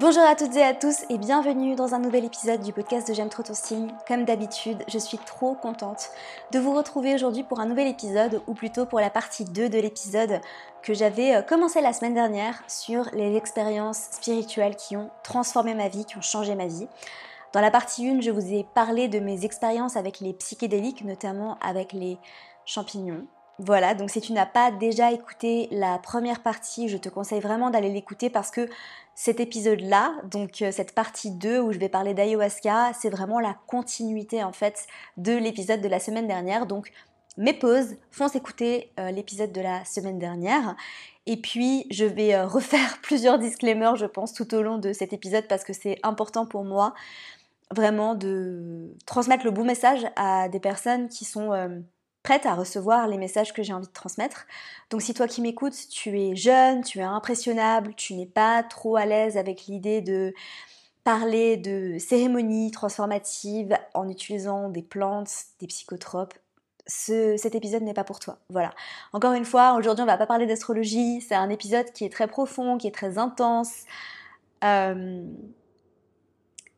Bonjour à toutes et à tous et bienvenue dans un nouvel épisode du podcast de J'aime trop. Comme d'habitude, je suis trop contente de vous retrouver aujourd'hui pour un nouvel épisode ou plutôt pour la partie 2 de l'épisode que j'avais euh, commencé la semaine dernière sur les expériences spirituelles qui ont transformé ma vie, qui ont changé ma vie. Dans la partie 1, je vous ai parlé de mes expériences avec les psychédéliques, notamment avec les champignons. Voilà, donc si tu n'as pas déjà écouté la première partie, je te conseille vraiment d'aller l'écouter parce que cet épisode-là, donc euh, cette partie 2 où je vais parler d'ayahuasca, c'est vraiment la continuité en fait de l'épisode de la semaine dernière. Donc mes pauses, fonce écouter euh, l'épisode de la semaine dernière. Et puis je vais euh, refaire plusieurs disclaimers, je pense, tout au long de cet épisode parce que c'est important pour moi vraiment de transmettre le bon message à des personnes qui sont prête à recevoir les messages que j'ai envie de transmettre. Donc si toi qui m'écoutes, tu es jeune, tu es impressionnable, tu n'es pas trop à l'aise avec l'idée de parler de cérémonies transformatives en utilisant des plantes, des psychotropes, cet épisode n'est pas pour toi. Voilà. Encore une fois, aujourd'hui on va pas parler d'astrologie, c'est un épisode qui est très profond, qui est très intense. Euh,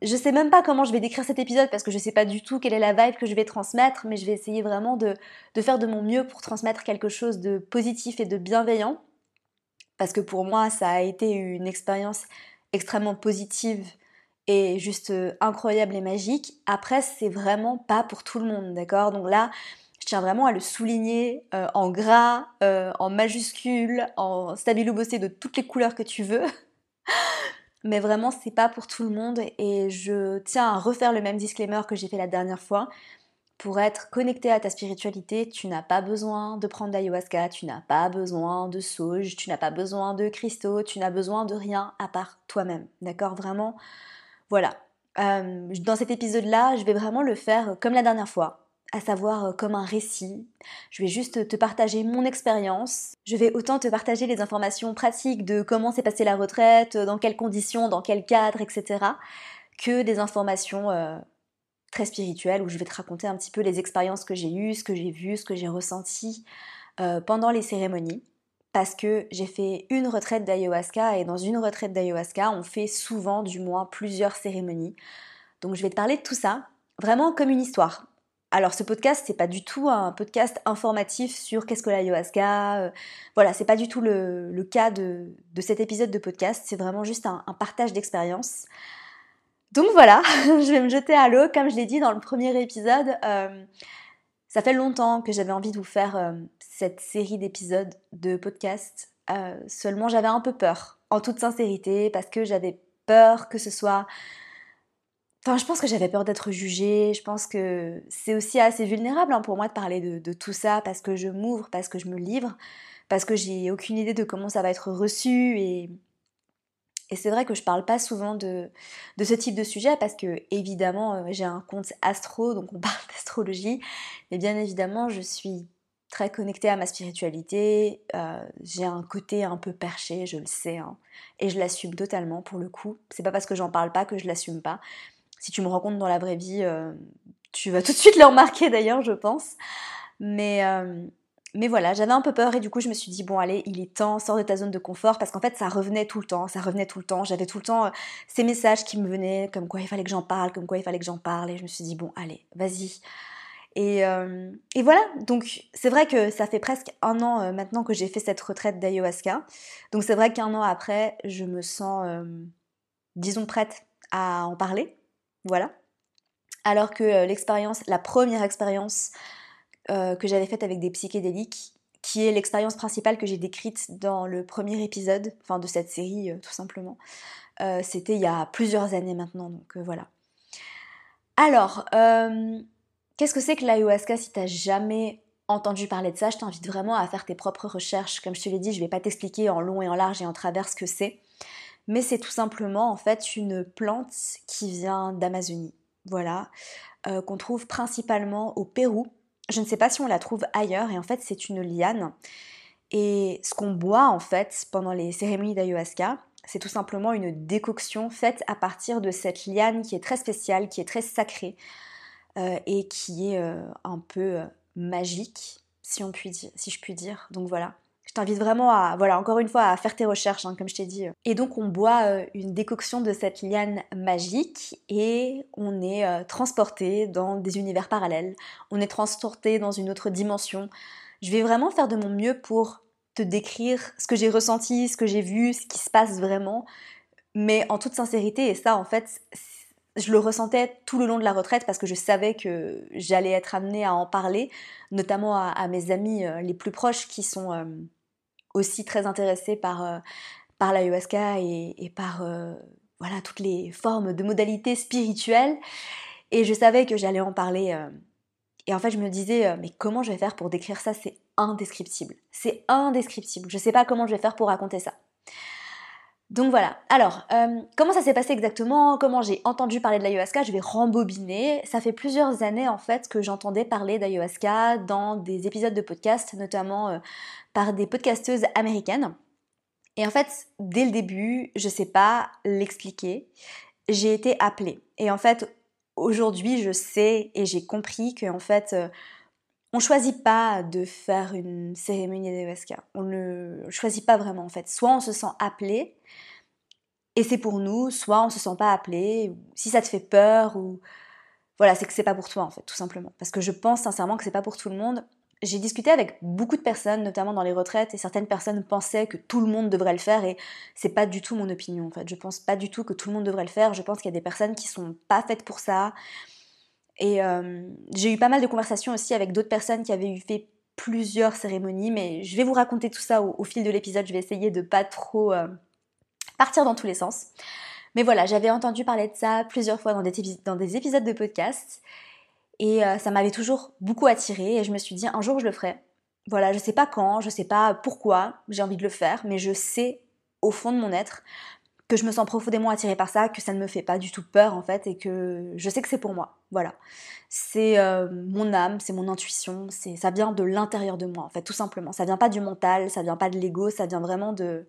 je sais même pas comment je vais décrire cet épisode parce que je sais pas du tout quelle est la vibe que je vais transmettre, mais je vais essayer vraiment de, faire de mon mieux pour transmettre quelque chose de positif et de bienveillant. Parce que pour moi, ça a été une expérience extrêmement positive et juste euh, incroyable et magique. Après, c'est vraiment pas pour tout le monde, d'accord? Donc là, je tiens vraiment à le souligner euh, en gras, euh, en majuscule, en stabilo bossé de toutes les couleurs que tu veux. mais vraiment c'est pas pour tout le monde et je tiens à refaire le même disclaimer que j'ai fait la dernière fois. Pour être connecté à ta spiritualité, tu n'as pas besoin de prendre d'ayahuasca, tu n'as pas besoin de sauge, tu n'as pas besoin de cristaux, tu n'as besoin de rien à part toi-même. D'accord? Vraiment, voilà. Euh, dans cet épisode-là, je vais vraiment le faire comme la dernière fois à savoir euh, comme un récit. Je vais juste te partager mon expérience. Je vais autant te partager les informations pratiques de comment s'est passée la retraite, dans quelles conditions, dans quel cadre, etc. que des informations euh, très spirituelles où je vais te raconter un petit peu les expériences que j'ai eues, ce que j'ai vu, ce que j'ai ressenti euh, pendant les cérémonies. Parce que j'ai fait une retraite d'ayahuasca et dans une retraite d'ayahuasca, on fait souvent, du moins, plusieurs cérémonies. Donc je vais te parler de tout ça, vraiment comme une histoire. Alors ce podcast, c'est pas du tout un podcast informatif sur qu'est-ce que l'ayahuasca. Euh, voilà, c'est pas du tout le, cas de, cet épisode de podcast. C'est vraiment juste un, partage d'expérience. Donc voilà, je vais me jeter à l'eau, comme je l'ai dit dans le premier épisode. Euh, ça fait longtemps que j'avais envie de vous faire euh, cette série d'épisodes de podcast. seulement j'avais un peu peur, en toute sincérité, parce que j'avais peur que ce soit Enfin, je pense que j'avais peur d'être jugée. Je pense que c'est aussi assez vulnérable hein, pour moi de parler de, tout ça parce que je m'ouvre, parce que je me livre, parce que j'ai aucune idée de comment ça va être reçu. Et, c'est vrai que je parle pas souvent de, ce type de sujet parce que, évidemment, euh, j'ai un compte astro, donc on parle d'astrologie. Et bien évidemment, je suis très connectée à ma spiritualité. Euh, j'ai un côté un peu perché, je le sais. Hein, et je l'assume totalement pour le coup. C'est pas parce que j'en parle pas que je l'assume pas si tu me rencontres dans la vraie vie, euh, tu vas tout de suite le remarquer d'ailleurs, je pense. Mais, euh, mais voilà, j'avais un peu peur et du coup je me suis dit, bon allez, il est temps, sors de ta zone de confort, parce qu'en fait ça revenait tout le temps, ça revenait tout le temps. J'avais tout le temps euh, ces messages qui me venaient, comme quoi il fallait que j'en parle, comme quoi il fallait que j'en parle, et je me suis dit, bon allez, vas-y. Et, et, voilà, donc c'est vrai que ça fait presque un an maintenant que j'ai fait cette retraite d'ayahuasca. Donc c'est vrai qu'un an après, je me sens, disons, prête à en parler. Voilà. Alors que euh, l'expérience, la première expérience euh, que j'avais faite avec des psychédéliques, qui est l'expérience principale que j'ai décrite dans le premier épisode, enfin de cette série euh, tout simplement, c'était il y a plusieurs années maintenant, donc voilà. Alors, qu'est-ce que c'est que l'ayahuasca si t'as jamais entendu parler de ça? Je t'invite vraiment à faire tes propres recherches. Comme je te l'ai dit, je ne vais pas t'expliquer en long et en large et en travers ce que c'est mais c'est tout simplement en fait une plante qui vient d'Amazonie, voilà, euh, qu'on trouve principalement au Pérou. Je ne sais pas si on la trouve ailleurs, et en fait c'est une liane. Et ce qu'on boit en fait pendant les cérémonies d'ayahuasca, c'est tout simplement une décoction faite à partir de cette liane qui est très spéciale, qui est très sacrée euh, et qui est euh, un peu magique, si, si je puis dire. Donc voilà, je t'invite vraiment à, voilà, encore une fois, à faire tes recherches, hein, comme je t'ai dit. Et donc, on boit euh, une décoction de cette liane magique et on est euh, transporté dans des univers parallèles. On est transporté dans une autre dimension. Je vais vraiment faire de mon mieux pour te décrire ce que j'ai ressenti, ce que j'ai vu, ce qui se passe vraiment. Mais en toute sincérité, et ça, en fait, je le ressentais tout le long de la retraite parce que je savais que j'allais être amenée à en parler, notamment à, mes amis euh, les plus proches qui sont aussi très intéressée par, euh, par l'ayahuasca et, et par euh, voilà, toutes les formes de modalités spirituelles. Et je savais que j'allais en parler. Euh, et en fait, je me disais, mais comment je vais faire pour décrire ça? C'est indescriptible. C'est indescriptible. Je ne sais pas comment je vais faire pour raconter ça. Donc voilà. Alors, comment ça s'est passé exactement? Comment j'ai entendu parler de l'ayahuasca? Je vais rembobiner. Ça fait plusieurs années en fait que j'entendais parler d'ayahuasca dans des épisodes de podcast, notamment par des podcasteuses américaines. Et en fait, dès le début, je sais pas l'expliquer, j'ai été appelée. Et en fait, aujourd'hui, je sais et j'ai compris qu'en fait, euh, on choisit pas de faire une cérémonie d'ayahuasca. On ne choisit pas vraiment en fait. Soit on se sent appelé et c'est pour nous, soit on se sent pas appelé. Si ça te fait peur ou voilà, c'est que c'est pas pour toi en fait, tout simplement. Parce que je pense sincèrement que c'est pas pour tout le monde j'ai discuté avec beaucoup de personnes, notamment dans les retraites, et certaines personnes pensaient que tout le monde devrait le faire, et c'est pas du tout mon opinion en fait. Je pense pas du tout que tout le monde devrait le faire. Je pense qu'il y a des personnes qui sont pas faites pour ça. Et euh, j'ai eu pas mal de conversations aussi avec d'autres personnes qui avaient eu fait plusieurs cérémonies, mais je vais vous raconter tout ça au, fil de l'épisode. Je vais essayer de pas trop euh, partir dans tous les sens. Mais voilà, j'avais entendu parler de ça plusieurs fois dans des, épisodes de podcast. Et euh, ça m'avait toujours beaucoup attiré et je me suis dit un jour je le ferai. Voilà, je sais pas quand, je sais pas pourquoi j'ai envie de le faire, mais je sais au fond de mon être que je me sens profondément attirée par ça, que ça ne me fait pas du tout peur en fait et que je sais que c'est pour moi. Voilà. C'est euh, mon âme, c'est mon intuition, c'est ça vient de l'intérieur de moi en fait tout simplement. Ça vient pas du mental, ça vient pas de l'ego, ça vient vraiment de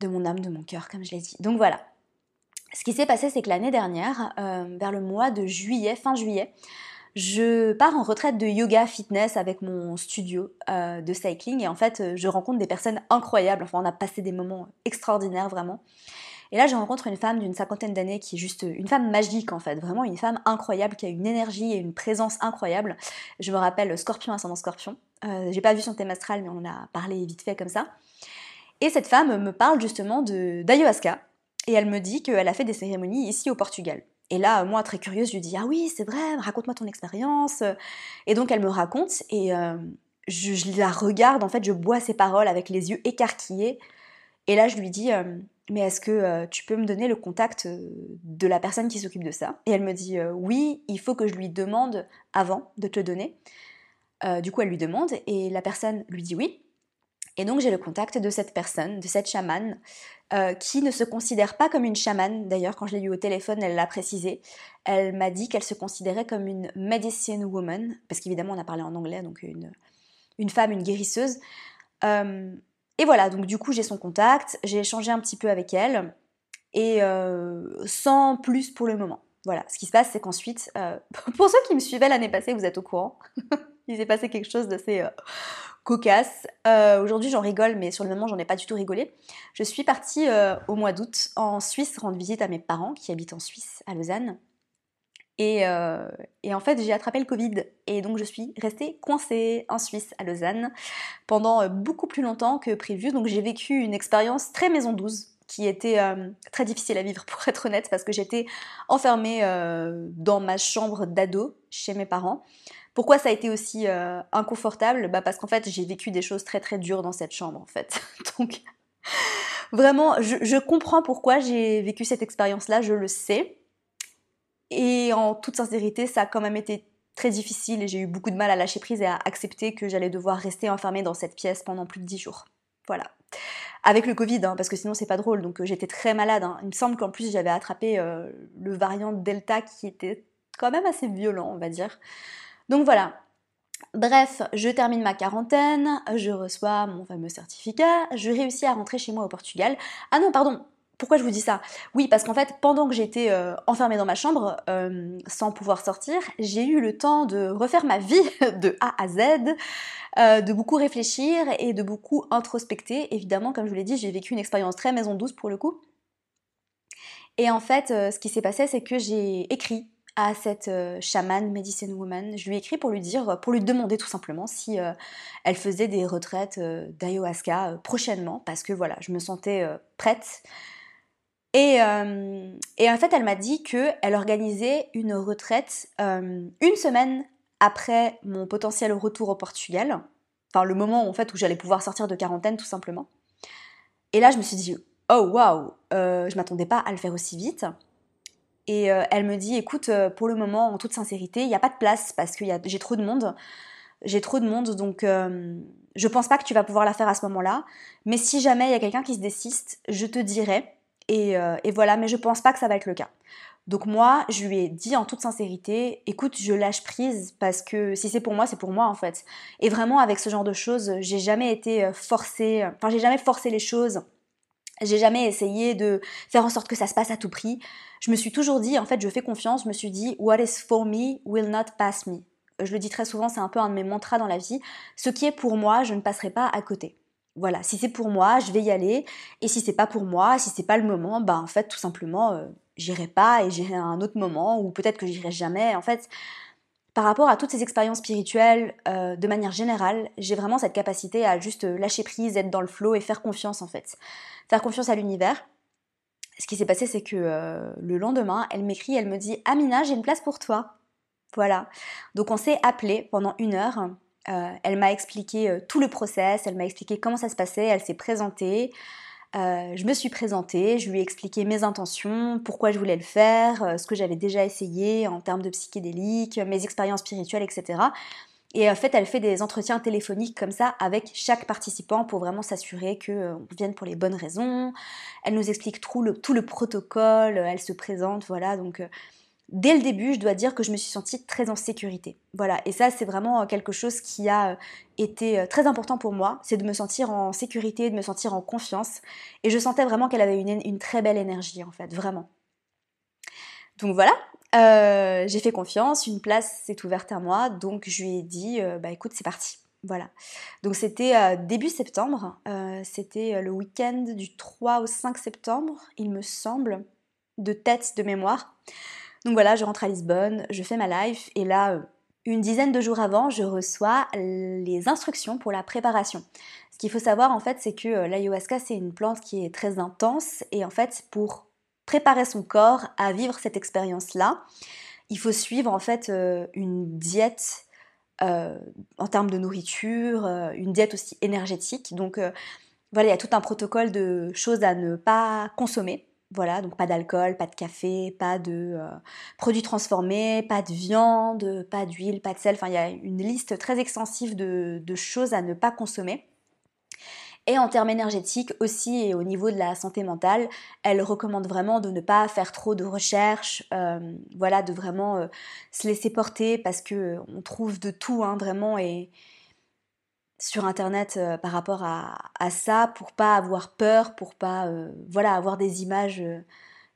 de mon âme, de mon cœur comme je l'ai dit. Donc voilà. Ce qui s'est passé, c'est que l'année dernière, euh, vers le mois de juillet, fin juillet, je pars en retraite de yoga fitness avec mon studio euh, de cycling et en fait euh, je rencontre des personnes incroyables, enfin on a passé des moments extraordinaires vraiment. Et là je rencontre une femme d'une cinquantaine d'années qui est juste une femme magique en fait, vraiment une femme incroyable qui a une énergie et une présence incroyable. Je me rappelle Scorpion ascendant Scorpion. J'ai pas vu son thème astral mais on en a parlé vite fait comme ça. Et cette femme me parle justement d'ayahuasca et elle me dit qu'elle a fait des cérémonies ici au Portugal. Et là, moi, très curieuse, je lui dis Ah oui, c'est vrai, raconte-moi ton expérience. Et donc, elle me raconte et euh, je, la regarde, en fait, je bois ses paroles avec les yeux écarquillés. Et là, je lui dis euh, Mais est-ce que euh, tu peux me donner le contact de la personne qui s'occupe de ça? Et elle me dit Oui, il faut que je lui demande avant de te le donner. du coup, elle lui demande et la personne lui dit oui. Et donc j'ai le contact de cette personne, de cette chamane, euh, qui ne se considère pas comme une chamane. D'ailleurs, quand je l'ai eu au téléphone, elle l'a précisé. Elle m'a dit qu'elle se considérait comme une medicine woman, parce qu'évidemment on a parlé en anglais, donc une, une femme, une guérisseuse. Euh, et voilà, donc du coup j'ai son contact, j'ai échangé un petit peu avec elle, et euh, sans plus pour le moment. Voilà, ce qui se passe, c'est qu'ensuite, pour ceux qui me suivaient l'année passée, vous êtes au courant, il s'est passé quelque chose d'assez cocasse. Euh, aujourd'hui, j'en rigole, mais sur le moment, j'en ai pas du tout rigolé. Je suis partie euh, au mois d'août en Suisse rendre visite à mes parents qui habitent en Suisse, à Lausanne. Et, euh, et en fait, j'ai attrapé le Covid. Et donc, je suis restée coincée en Suisse, à Lausanne, pendant beaucoup plus longtemps que prévu. Donc, j'ai vécu une expérience très maison douce qui était très difficile à vivre pour être honnête parce que j'étais enfermée dans ma chambre d'ado chez mes parents pourquoi ça a été aussi euh, inconfortable? Bah Parce qu'en fait, j'ai vécu des choses très très dures dans cette chambre, en fait. Donc, vraiment, je, comprends pourquoi j'ai vécu cette expérience-là, je le sais. Et en toute sincérité, ça a quand même été très difficile et j'ai eu beaucoup de mal à lâcher prise et à accepter que j'allais devoir rester enfermée dans cette pièce pendant plus de 10 jours. Voilà. Avec le Covid, hein, parce que sinon c'est pas drôle, donc euh, j'étais très malade. Hein. Il me semble qu'en plus j'avais attrapé euh, le variant Delta qui était quand même assez violent, on va dire. Donc voilà. Bref, je termine ma quarantaine, je reçois mon fameux certificat, je réussis à rentrer chez moi au Portugal. Ah non, pardon, pourquoi je vous dis ça? Oui, parce qu'en fait, pendant que j'étais euh, enfermée dans ma chambre, euh, sans pouvoir sortir, j'ai eu le temps de refaire ma vie de A à Z, euh, de beaucoup réfléchir et de beaucoup introspecter. Évidemment, comme je vous l'ai dit, j'ai vécu une expérience très maison douce pour le coup. Et en fait, ce qui s'est passé, c'est que j'ai écrit à cette chamane medicine woman. Je lui ai écrit pour lui dire, pour lui demander tout simplement si elle faisait des retraites d'ayahuasca prochainement, parce que voilà, je me sentais prête. Euh, et, en fait, elle m'a dit qu'elle organisait une retraite euh, une semaine après mon potentiel retour au Portugal. Enfin, le moment en fait, où j'allais pouvoir sortir de quarantaine, tout simplement. Et là, je me suis dit, oh waouh, euh, je m'attendais pas à le faire aussi vite. Et elle me dit, écoute, pour le moment, en toute sincérité, il n'y a pas de place parce que j'ai trop de monde. J'ai trop de monde, donc je pense pas que tu vas pouvoir la faire à ce moment-là. Mais si jamais il y a quelqu'un qui se désiste, je te dirai. Euh, et, voilà, mais je pense pas que ça va être le cas. Donc moi, je lui ai dit en toute sincérité, écoute, je lâche prise parce que si c'est pour moi, c'est pour moi en fait. Et vraiment avec ce genre de choses, j'ai jamais été euh, forcée, enfin j'ai jamais forcé les choses. J'ai jamais essayé de faire en sorte que ça se passe à tout prix. Je me suis toujours dit, en fait, je fais confiance, je me suis dit, what is for me will not pass me. Je le dis très souvent, c'est un peu un de mes mantras dans la vie. Ce qui est pour moi, je ne passerai pas à côté. Voilà, si c'est pour moi, je vais y aller. Et si c'est pas pour moi, si c'est pas le moment, bah en fait, tout simplement, euh, j'irai pas et j'irai à un autre moment, ou peut-être que j'irai jamais. En fait, par rapport à toutes ces expériences spirituelles, euh, de manière générale, j'ai vraiment cette capacité à juste lâcher prise, être dans le flow et faire confiance en fait. Faire confiance à l'univers. Ce qui s'est passé, c'est que euh, le lendemain, elle m'écrit, elle me dit Amina, j'ai une place pour toi. Voilà. Donc on s'est appelé pendant une heure. Euh, elle m'a expliqué tout le process, elle m'a expliqué comment ça se passait, elle s'est présentée. Euh, je me suis présentée, je lui ai expliqué mes intentions, pourquoi je voulais le faire, ce que j'avais déjà essayé en termes de psychédélique, mes expériences spirituelles, etc. Et en fait, elle fait des entretiens téléphoniques comme ça avec chaque participant pour vraiment s'assurer qu'on vienne pour les bonnes raisons. Elle nous explique tout le, tout le protocole, elle se présente, voilà. Donc, dès le début, je dois dire que je me suis sentie très en sécurité. Voilà, et ça, c'est vraiment euh, quelque chose qui a euh, été euh, très important pour moi, c'est de me sentir en sécurité, de me sentir en confiance. Et je sentais vraiment qu'elle avait une, très belle énergie, en fait, vraiment. Donc voilà, j'ai fait confiance, une place s'est ouverte à moi, donc je lui ai dit, bah écoute, c'est parti. Voilà. Donc c'était début septembre, c'était le week-end du 3 au 5 septembre, il me semble, de tête de mémoire. Donc voilà, je rentre à Lisbonne, je fais ma life et là, euh, une dizaine de jours avant, je reçois les instructions pour la préparation. Ce qu'il faut savoir en fait, c'est que euh, l'ayahuasca, c'est une plante qui est très intense et en fait, pour préparer son corps à vivre cette expérience-là, il faut suivre en fait euh, une diète en termes de nourriture, une diète aussi énergétique. Donc voilà, il y a tout un protocole de choses à ne pas consommer voilà, donc pas d'alcool, pas de café, pas de euh, produits transformés, pas de viande, pas d'huile, pas de sel. Enfin, il y a une liste très extensive de, choses à ne pas consommer. Et en termes énergétiques aussi, et au niveau de la santé mentale, elle recommande vraiment de ne pas faire trop de recherches, euh, voilà, de vraiment euh, se laisser porter parce que on trouve de tout, hein, vraiment, et, sur internet euh, par rapport à, ça pour pas avoir peur, pour pas euh, voilà avoir des images euh,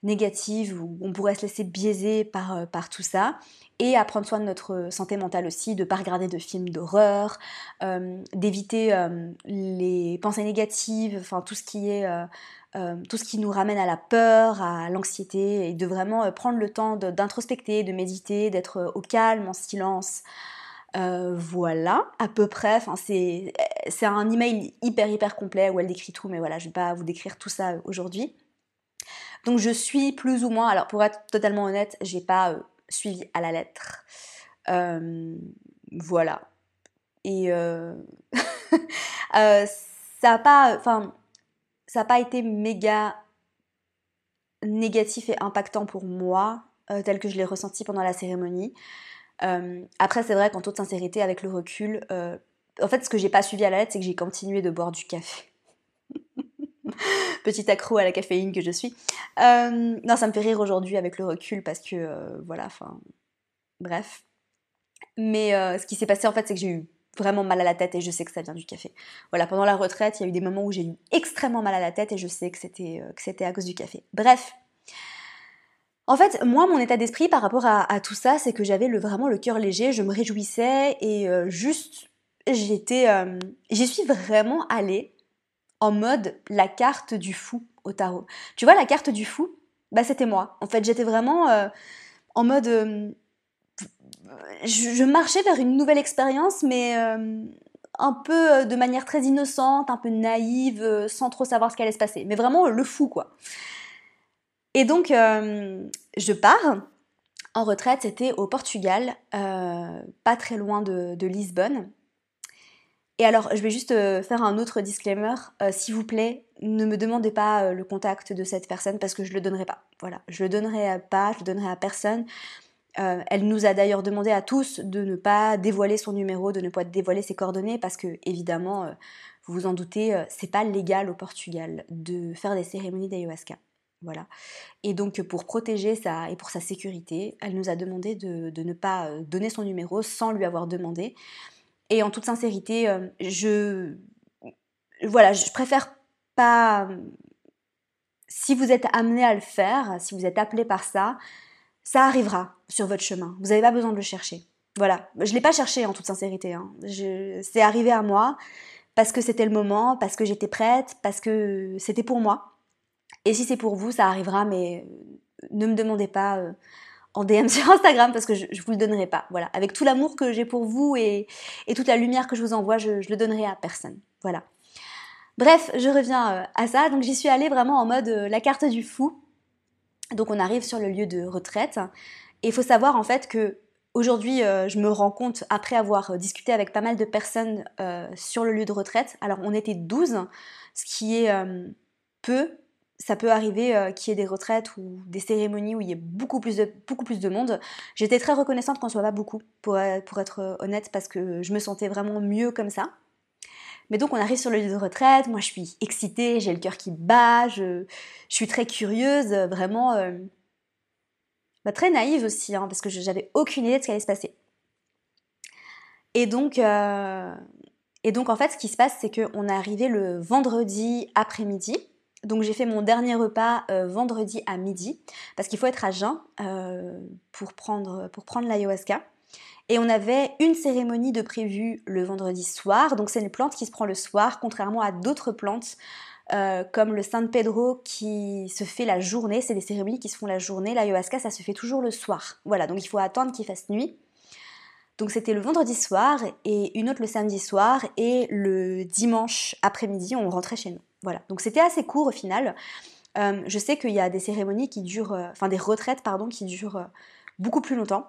négatives où on pourrait se laisser biaiser par, par tout ça et à prendre soin de notre santé mentale aussi, de pas regarder de films d'horreur, d'éviter les pensées négatives, enfin tout ce qui est tout ce qui nous ramène à la peur, à l'anxiété et de vraiment prendre le temps d'introspecter, de méditer, d'être au calme, en silence. Euh, voilà, à peu près. C'est, un email hyper hyper complet où elle décrit tout, mais voilà, je vais pas vous décrire tout ça aujourd'hui. Donc je suis plus ou moins, alors pour être totalement honnête, j'ai pas euh, suivi à la lettre. Euh, voilà. Et ça a pas, enfin, ça a pas été méga négatif et impactant pour moi, tel que je l'ai ressenti pendant la cérémonie. Après, c'est vrai qu'en toute sincérité, avec le recul, en fait, ce que j'ai pas suivi à la lettre, c'est que j'ai continué de boire du café. Petit accro à la caféine que je suis. Non, ça me fait rire aujourd'hui avec le recul parce que, voilà, enfin, bref. Mais ce qui s'est passé, en fait, c'est que j'ai eu vraiment mal à la tête et je sais que ça vient du café. Voilà, pendant la retraite, il y a eu des moments où j'ai eu extrêmement mal à la tête et je sais que c'était à cause du café. Bref, en fait, moi, mon état d'esprit par rapport à, tout ça, c'est que j'avais vraiment le cœur léger, je me réjouissais et euh, juste, j'étais, euh, j'y suis vraiment allée en mode la carte du fou au tarot. Tu vois, la carte du fou, bah c'était moi. En fait, j'étais vraiment euh, en mode, je, je, marchais vers une nouvelle expérience, mais un peu de manière très innocente, un peu naïve, sans trop savoir ce qui allait se passer. Mais vraiment le fou, quoi. Et donc, euh, je pars en retraite, c'était au Portugal, euh, pas très loin de, Lisbonne. Et alors, je vais juste euh, faire un autre disclaimer. S'il vous plaît, ne me demandez pas le contact de cette personne parce que je le donnerai pas. Voilà, je le donnerai pas, je le donnerai à personne. elle nous a d'ailleurs demandé à tous de ne pas dévoiler son numéro, de ne pas dévoiler ses coordonnées parce que évidemment, vous vous en doutez, c'est pas légal au Portugal de faire des cérémonies d'ayahuasca. Voilà. Et donc pour protéger ça et pour sa sécurité, elle nous a demandé de, ne pas euh, donner son numéro sans lui avoir demandé. Et en toute sincérité, euh, je voilà, je préfère pas. Si vous êtes amené à le faire, si vous êtes appelé par ça, ça arrivera sur votre chemin. Vous n'avez pas besoin de le chercher. Voilà, je l'ai pas cherché en toute sincérité. Hein. C'est arrivé à moi parce que c'était le moment, parce que j'étais prête, parce que c'était pour moi. Et si c'est pour vous, ça arrivera, mais euh, ne me demandez pas euh, en DM sur Instagram parce que je, ne vous le donnerai pas. Voilà, avec tout l'amour que j'ai pour vous et, toute la lumière que je vous envoie, je, je le donnerai à personne. Voilà. Bref, je reviens euh, à ça. Donc j'y suis allée vraiment en mode la carte du fou. Donc on arrive sur le lieu de retraite. Et il faut savoir en fait que aujourd'hui, je me rends compte, après avoir discuté avec pas mal de personnes sur le lieu de retraite, alors on était 12, ce qui est peu ça peut arriver euh, qu'il y ait des retraites ou des cérémonies où il y ait beaucoup plus de, beaucoup plus de monde. J'étais très reconnaissante qu'on soit pas beaucoup, pour, pour être euh, honnête, parce que je me sentais vraiment mieux comme ça. Mais donc on arrive sur le lieu de retraite, moi je suis excitée, j'ai le cœur qui bat, je, suis très curieuse, vraiment euh, bah, très naïve aussi, hein, parce que j'avais aucune idée de ce qui allait se passer. Et donc, et donc en fait ce qui se passe c'est qu'on est arrivé le vendredi après-midi, donc j'ai fait mon dernier repas euh, vendredi à midi, parce qu'il faut être à jeun euh, pour prendre, l'ayahuasca. Et on avait une cérémonie de prévu le vendredi soir, donc c'est une plante qui se prend le soir, contrairement à d'autres plantes euh, comme le San Pedro qui se fait la journée, c'est des cérémonies qui se font la journée, l'ayahuasca ça se fait toujours le soir. Voilà, donc il faut attendre qu'il fasse nuit. Donc c'était le vendredi soir et une autre le samedi soir et le dimanche après-midi on rentrait chez nous. Voilà, donc c'était assez court au final. Euh, je sais qu'il y a des cérémonies qui durent, euh, enfin des retraites pardon, qui durent euh, beaucoup plus longtemps.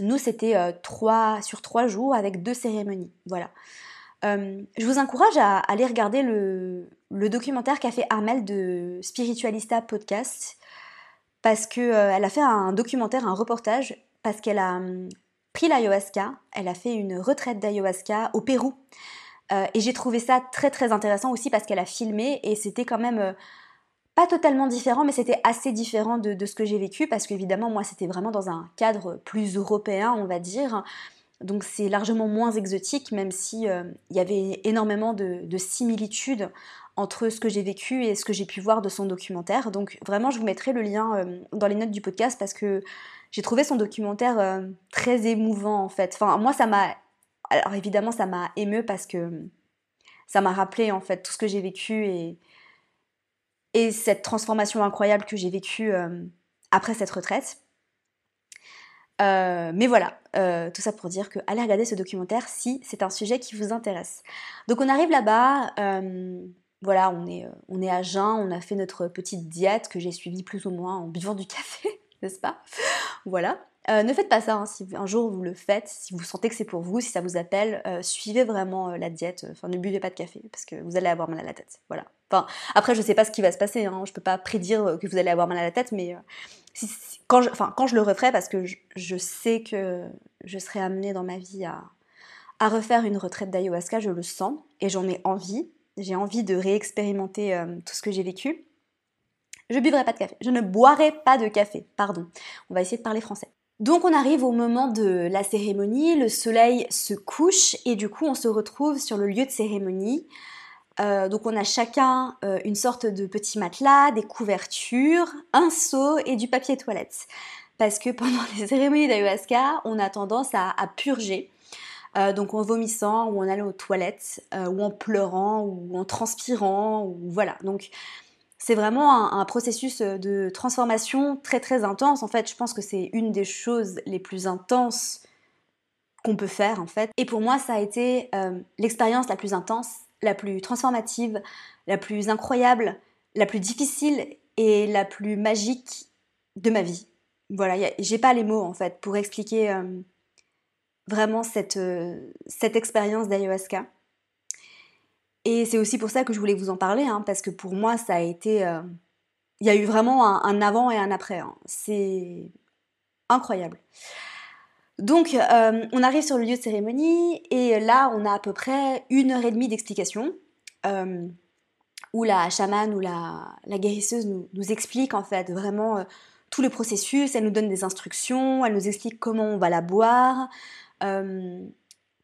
Nous c'était sur trois jours avec deux cérémonies. Voilà. je vous encourage à, aller regarder le, documentaire qu'a fait Armel de Spiritualista Podcast parce qu'elle a fait un documentaire, un reportage parce qu'elle a hum, pris l'ayahuasca, elle a fait une retraite d'ayahuasca au Pérou. Euh, et j'ai trouvé ça très très intéressant aussi parce qu'elle a filmé et c'était quand même euh, pas totalement différent, mais c'était assez différent de, ce que j'ai vécu parce qu'évidemment moi c'était vraiment dans un cadre plus européen on va dire. Donc c'est largement moins exotique même si euh, il y avait énormément de, similitudes entre ce que j'ai vécu et ce que j'ai pu voir de son documentaire. Donc vraiment je vous mettrai le lien dans les notes du podcast parce que j'ai trouvé son documentaire très émouvant en fait. Enfin moi ça m'a alors évidemment, ça m'a ému parce que ça m'a rappelé en fait tout ce que j'ai vécu et, et cette transformation incroyable que j'ai vécue euh, après cette retraite. Euh, mais voilà, euh, tout ça pour dire que allez regarder ce documentaire si c'est un sujet qui vous intéresse. Donc on arrive là-bas, voilà, on est, on est à jeun, on a fait notre petite diète que j'ai suivie plus ou moins en buvant du café, n'est-ce pas? Voilà. Euh, ne faites pas ça, hein, si un jour vous le faites, si vous sentez que c'est pour vous, si ça vous appelle, euh, suivez vraiment euh, la diète, enfin ne buvez pas de café parce que vous allez avoir mal à la tête. Voilà. Enfin, après je sais pas ce qui va se passer, hein, je peux pas prédire que vous allez avoir mal à la tête, mais quand, je, enfin, quand je le referai, parce que je, sais que je serai amenée dans ma vie à, à refaire une retraite d'ayahuasca, je le sens et j'en ai envie. J'ai envie de réexpérimenter tout ce que j'ai vécu. Je buvrai pas de café. Je ne boirai pas de café. Pardon. On va essayer de parler français. Donc on arrive au moment de la cérémonie, le soleil se couche et du coup on se retrouve sur le lieu de cérémonie. Euh, donc on a chacun euh, une sorte de petit matelas, des couvertures, un seau et du papier toilette. Parce que pendant les cérémonies d'ayahuasca, on a tendance à, purger. Euh, donc en vomissant ou en allant aux toilettes ou en pleurant ou en transpirant ou voilà. Donc c'est vraiment un, processus euh, de transformation très très intense. En fait, je pense que c'est une des choses les plus intenses qu'on peut faire en fait. Et pour moi, ça a été euh, l'expérience la plus intense, la plus transformative, la plus incroyable, la plus difficile et la plus magique de ma vie. Voilà, j'ai pas les mots en fait pour expliquer euh, vraiment cette, cette expérience d'ayahuasca. Et c'est aussi pour ça que je voulais vous en parler, hein, parce que pour moi, ça a été... Euh, il y a eu vraiment un, avant et un après. Hein. C'est incroyable. Donc, euh, on arrive sur le lieu de cérémonie, et là, on a à peu près une heure et demie d'explication, euh, où la chamane ou la, guérisseuse nous, explique en fait vraiment tout le processus, elle nous donne des instructions, elle nous explique comment on va la boire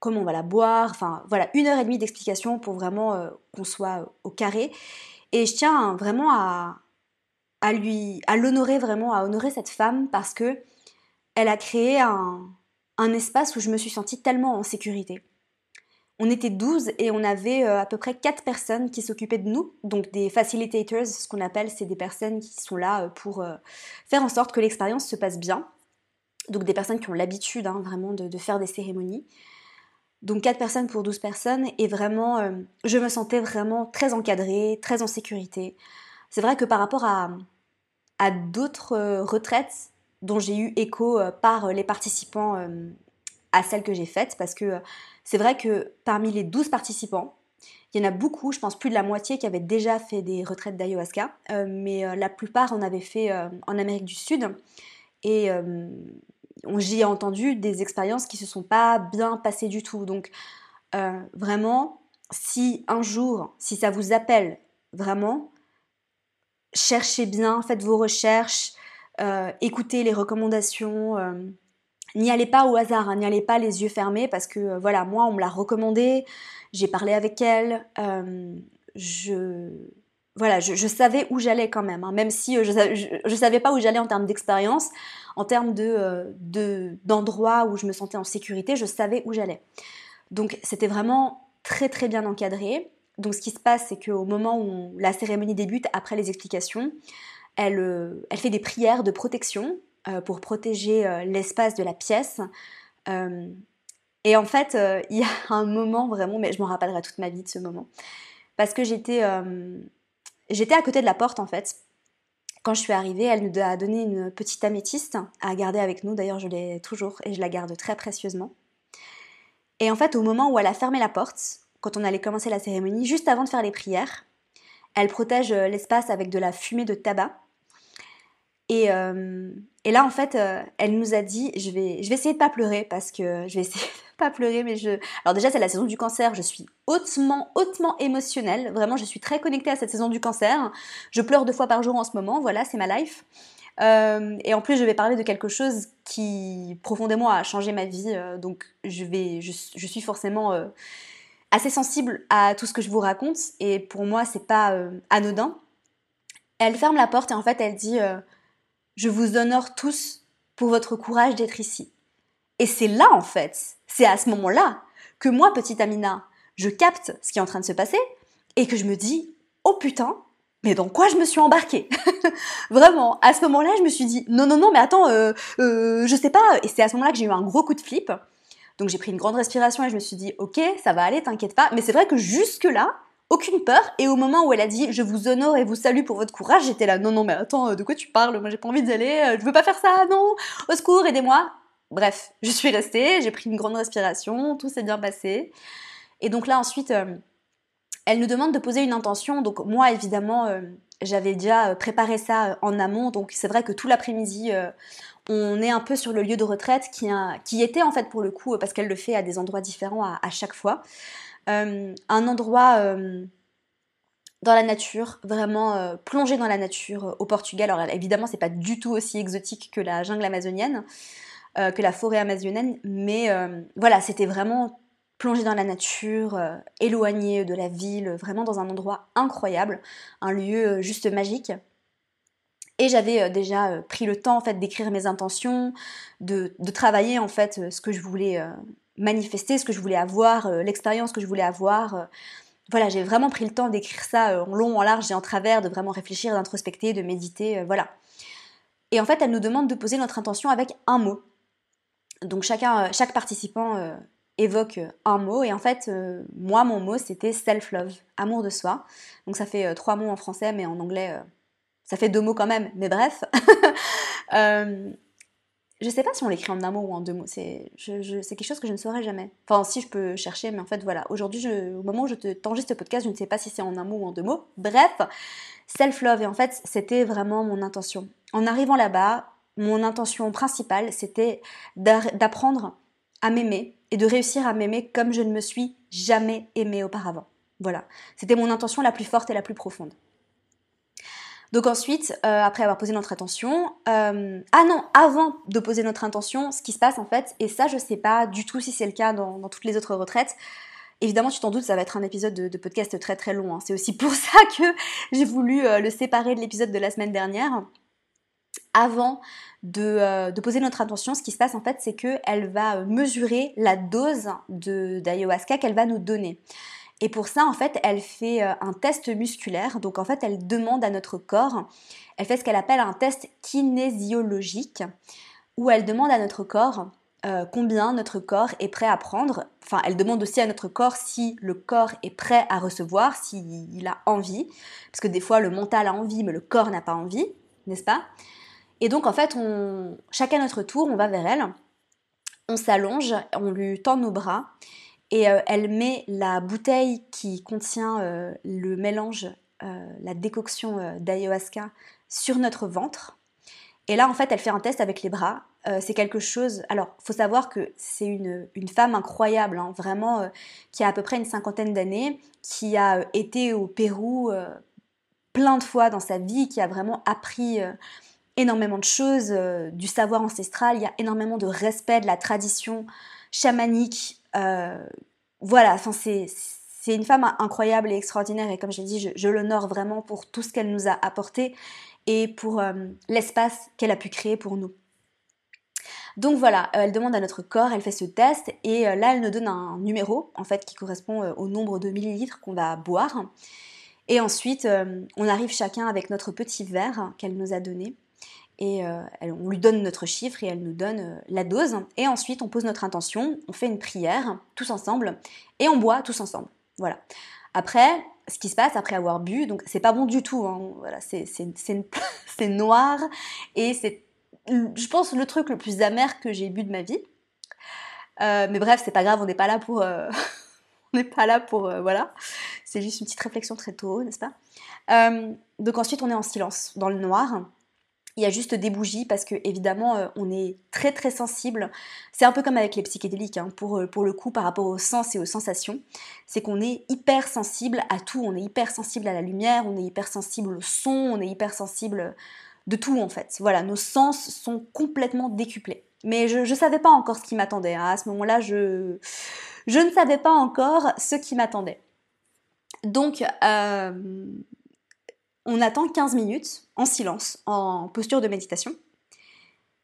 comment on va la boire, enfin voilà, une heure et demie d'explication pour vraiment euh, qu'on soit au carré. Et je tiens vraiment à, lui, à l'honorer vraiment, à honorer cette femme parce que elle a créé un, un espace où je me suis sentie tellement en sécurité. On était 12 et on avait euh, à peu près 4 personnes qui s'occupaient de nous, donc des facilitators, ce qu'on appelle, c'est des personnes qui sont là euh, pour faire en sorte que l'expérience se passe bien. Donc des personnes qui ont l'habitude hein, vraiment de, faire des cérémonies. Donc 4 personnes pour 12 personnes et vraiment, euh, je me sentais vraiment très encadrée, très en sécurité. C'est vrai que par rapport à, à d'autres euh, retraites dont j'ai eu écho euh, par les participants à celles que j'ai faites, parce que c'est vrai que parmi les 12 participants, il y en a beaucoup, je pense plus de la moitié qui avaient déjà fait des retraites d'ayahuasca, mais la plupart en avaient fait en Amérique du Sud. Et j'y ai entendu des expériences qui se sont pas bien passées du tout. Donc euh, vraiment, si un jour, si ça vous appelle vraiment, cherchez bien, faites vos recherches, euh, écoutez les recommandations. Euh, n'y allez pas au hasard, hein, n'y allez pas les yeux fermés parce que voilà, moi on me l'a recommandé, j'ai parlé avec elle, je voilà, je, savais où j'allais quand même, hein, même si je, ne savais pas où j'allais en termes d'expérience en termes euh, de, d'endroits où je me sentais en sécurité, je savais où j'allais. Donc c'était vraiment très très bien encadré. Donc ce qui se passe, c'est qu'au moment où la cérémonie débute, après les explications, elle, euh, elle fait des prières de protection euh, pour protéger l'espace de la pièce. et en fait, il y a un moment vraiment, mais je m'en rappellerai toute ma vie de ce moment, parce que j'étais, j'étais à côté de la porte en fait, quand je suis arrivée, elle nous a donné une petite améthyste à garder avec nous. D'ailleurs, je l'ai toujours et je la garde très précieusement. Et en fait, au moment où elle a fermé la porte, quand on allait commencer la cérémonie, juste avant de faire les prières, elle protège euh, l'espace avec de la fumée de tabac. Et, euh, et là, en fait, euh, elle nous a dit, je vais, je vais essayer de pas pleurer parce que je vais essayer pas pleurer, mais je... Alors déjà, c'est la saison du cancer, je suis hautement, hautement émotionnelle. Vraiment, je suis très connectée à cette saison du cancer. Je pleure deux fois par jour en ce moment, voilà, c'est ma life. Euh, et en plus, je vais parler de quelque chose qui profondément a changé ma vie. Euh, donc, je, vais, je, suis forcément assez sensible à tout ce que je vous raconte. Et pour moi, c'est pas anodin. Elle ferme la porte et en fait, elle dit Je vous honore tous pour votre courage d'être ici. Et c'est là, en fait, c'est à ce moment-là que moi, petite Amina, je capte ce qui est en train de se passer et que je me dis, oh putain, mais dans quoi je me suis embarquée? Vraiment, à ce moment-là, je me suis dit, non, non, non, mais attends, euh, euh, je sais pas. Et c'est à ce moment-là que j'ai eu un gros coup de flip. Donc j'ai pris une grande respiration et je me suis dit, ok, ça va aller, t'inquiète pas. Mais c'est vrai que jusque-là, aucune peur. Et au moment où elle a dit, je vous honore et vous salue pour votre courage, j'étais là, non, non, mais attends, de quoi tu parles? Moi, j'ai pas envie d'y aller, je veux pas faire ça, non, au secours, aidez-moi. Bref, je suis restée, j'ai pris une grande respiration, tout s'est bien passé. Et donc là ensuite, euh, elle nous demande de poser une intention. Donc moi évidemment, euh, j'avais déjà euh, préparé ça en amont. Donc c'est vrai que tout l'après-midi, on est un peu sur le lieu de retraite qui, qui était en fait pour le coup, parce qu'elle le fait à des endroits différents à chaque fois. Un endroit dans la nature, vraiment plongé dans la nature au Portugal. Alors évidemment, c'est pas du tout aussi exotique que la jungle amazonienne. que la forêt amazonienne, mais voilà, c'était vraiment plongé dans la nature, éloigné de la ville, vraiment dans un endroit incroyable, un lieu juste magique. Et j'avais déjà pris le temps en fait d'écrire mes intentions, de, de, travailler en fait ce que je voulais manifester, ce que je voulais avoir, l'expérience que je voulais avoir voilà, j'ai vraiment pris le temps d'écrire ça euh, en long, en large et en travers, de vraiment réfléchir, d'introspecter, de méditer, euh, voilà. Et en fait, elle nous demande de poser notre intention avec un mot. Donc chacun, euh, chaque participant évoque un mot et en fait, moi, mon mot, c'était self-love, amour de soi. Donc ça fait trois mots en français, mais en anglais, ça fait deux mots quand même. Mais bref. Je sais pas si on l'écrit en un mot ou en deux mots. C'est quelque chose que je ne saurais jamais. Enfin, si je peux chercher, mais en fait, voilà. Aujourd'hui, au moment où je te t'enregistre ce podcast, je ne sais pas si c'est en un mot ou en deux mots. Bref, self-love. Et en fait, c'était vraiment mon intention. En arrivant là-bas, mon intention principale, c'était d'apprendre à m'aimer et de réussir à m'aimer comme je ne me suis jamais aimée auparavant. Voilà. C'était mon intention la plus forte et la plus profonde. Donc ensuite, euh, après avoir posé notre intention, euh, ah non, avant de poser notre intention, ce qui se passe en fait, et ça je sais pas du tout si c'est le cas dans, toutes les autres retraites, évidemment tu t'en doutes, ça va être un épisode de, podcast très très long, hein. c'est aussi pour ça que j'ai voulu euh, le séparer de l'épisode de la semaine dernière. Avant de, poser notre intention, ce qui se passe en fait, c'est qu'elle va mesurer la dose d'ayahuasca qu'elle va nous donner. Et pour ça, en fait, elle fait euh, un test musculaire. Donc, en fait, elle demande à notre corps, elle fait ce qu'elle appelle un test kinésiologique, où elle demande à notre corps euh, combien notre corps est prêt à prendre. Enfin, elle demande aussi à notre corps si le corps est prêt à recevoir, s'il a envie. Parce que des fois, le mental a envie, mais le corps n'a pas envie, n'est-ce pas? Et donc, en fait, on, chacun à notre tour, on va vers elle, on s'allonge, on lui tend nos bras et euh, elle met la bouteille qui contient euh, le mélange, euh, la décoction d'ayahuasca sur notre ventre. Et là, en fait, elle fait un test avec les bras. c'est quelque chose. Alors, faut savoir que c'est une, une, femme incroyable, hein, vraiment, qui a à peu près une cinquantaine d'années, qui a été au Pérou plein de fois dans sa vie, qui a vraiment appris énormément de choses, du savoir ancestral. Il y a énormément de respect de la tradition chamanique voilà, enfin c'est une femme incroyable et extraordinaire et comme j'ai dit, je, l'honore vraiment pour tout ce qu'elle nous a apporté et pour euh, l'espace qu'elle a pu créer pour nous. Donc voilà, euh, elle demande à notre corps, elle fait ce test et là elle nous donne un numéro en fait qui correspond au nombre de millilitres qu'on va boire. Et ensuite, on arrive chacun avec notre petit verre qu'elle nous a donné et euh, on lui donne notre chiffre et elle nous donne euh, la dose. Et ensuite, on pose notre intention, on fait une prière tous ensemble et on boit tous ensemble. Voilà. Après, ce qui se passe après avoir bu, donc c'est pas bon du tout. Hein. voilà, c'est noir et c'est, je pense, le truc le plus amer que j'ai bu de ma vie. Euh, mais bref, c'est pas grave, on n'est pas là pour. on n'est pas là pour. voilà. C'est juste une petite réflexion très tôt, n'est-ce pas? Donc ensuite, on est en silence, dans le noir il y a juste des bougies parce que évidemment euh, on est très très sensible. C'est un peu comme avec les psychédéliques hein, pour, euh, pour le coup par rapport aux sens et aux sensations. C'est qu'on est hyper sensible à tout, on est hyper sensible à la lumière, on est hyper sensible au son, on est hyper sensible de tout en fait. Voilà, nos sens sont complètement décuplés. Mais je ne savais pas encore ce qui m'attendait. Hein. À ce moment-là, je, je ne savais pas encore ce qui m'attendait. Donc, euh, on attend 15 minutes en silence, en posture de méditation.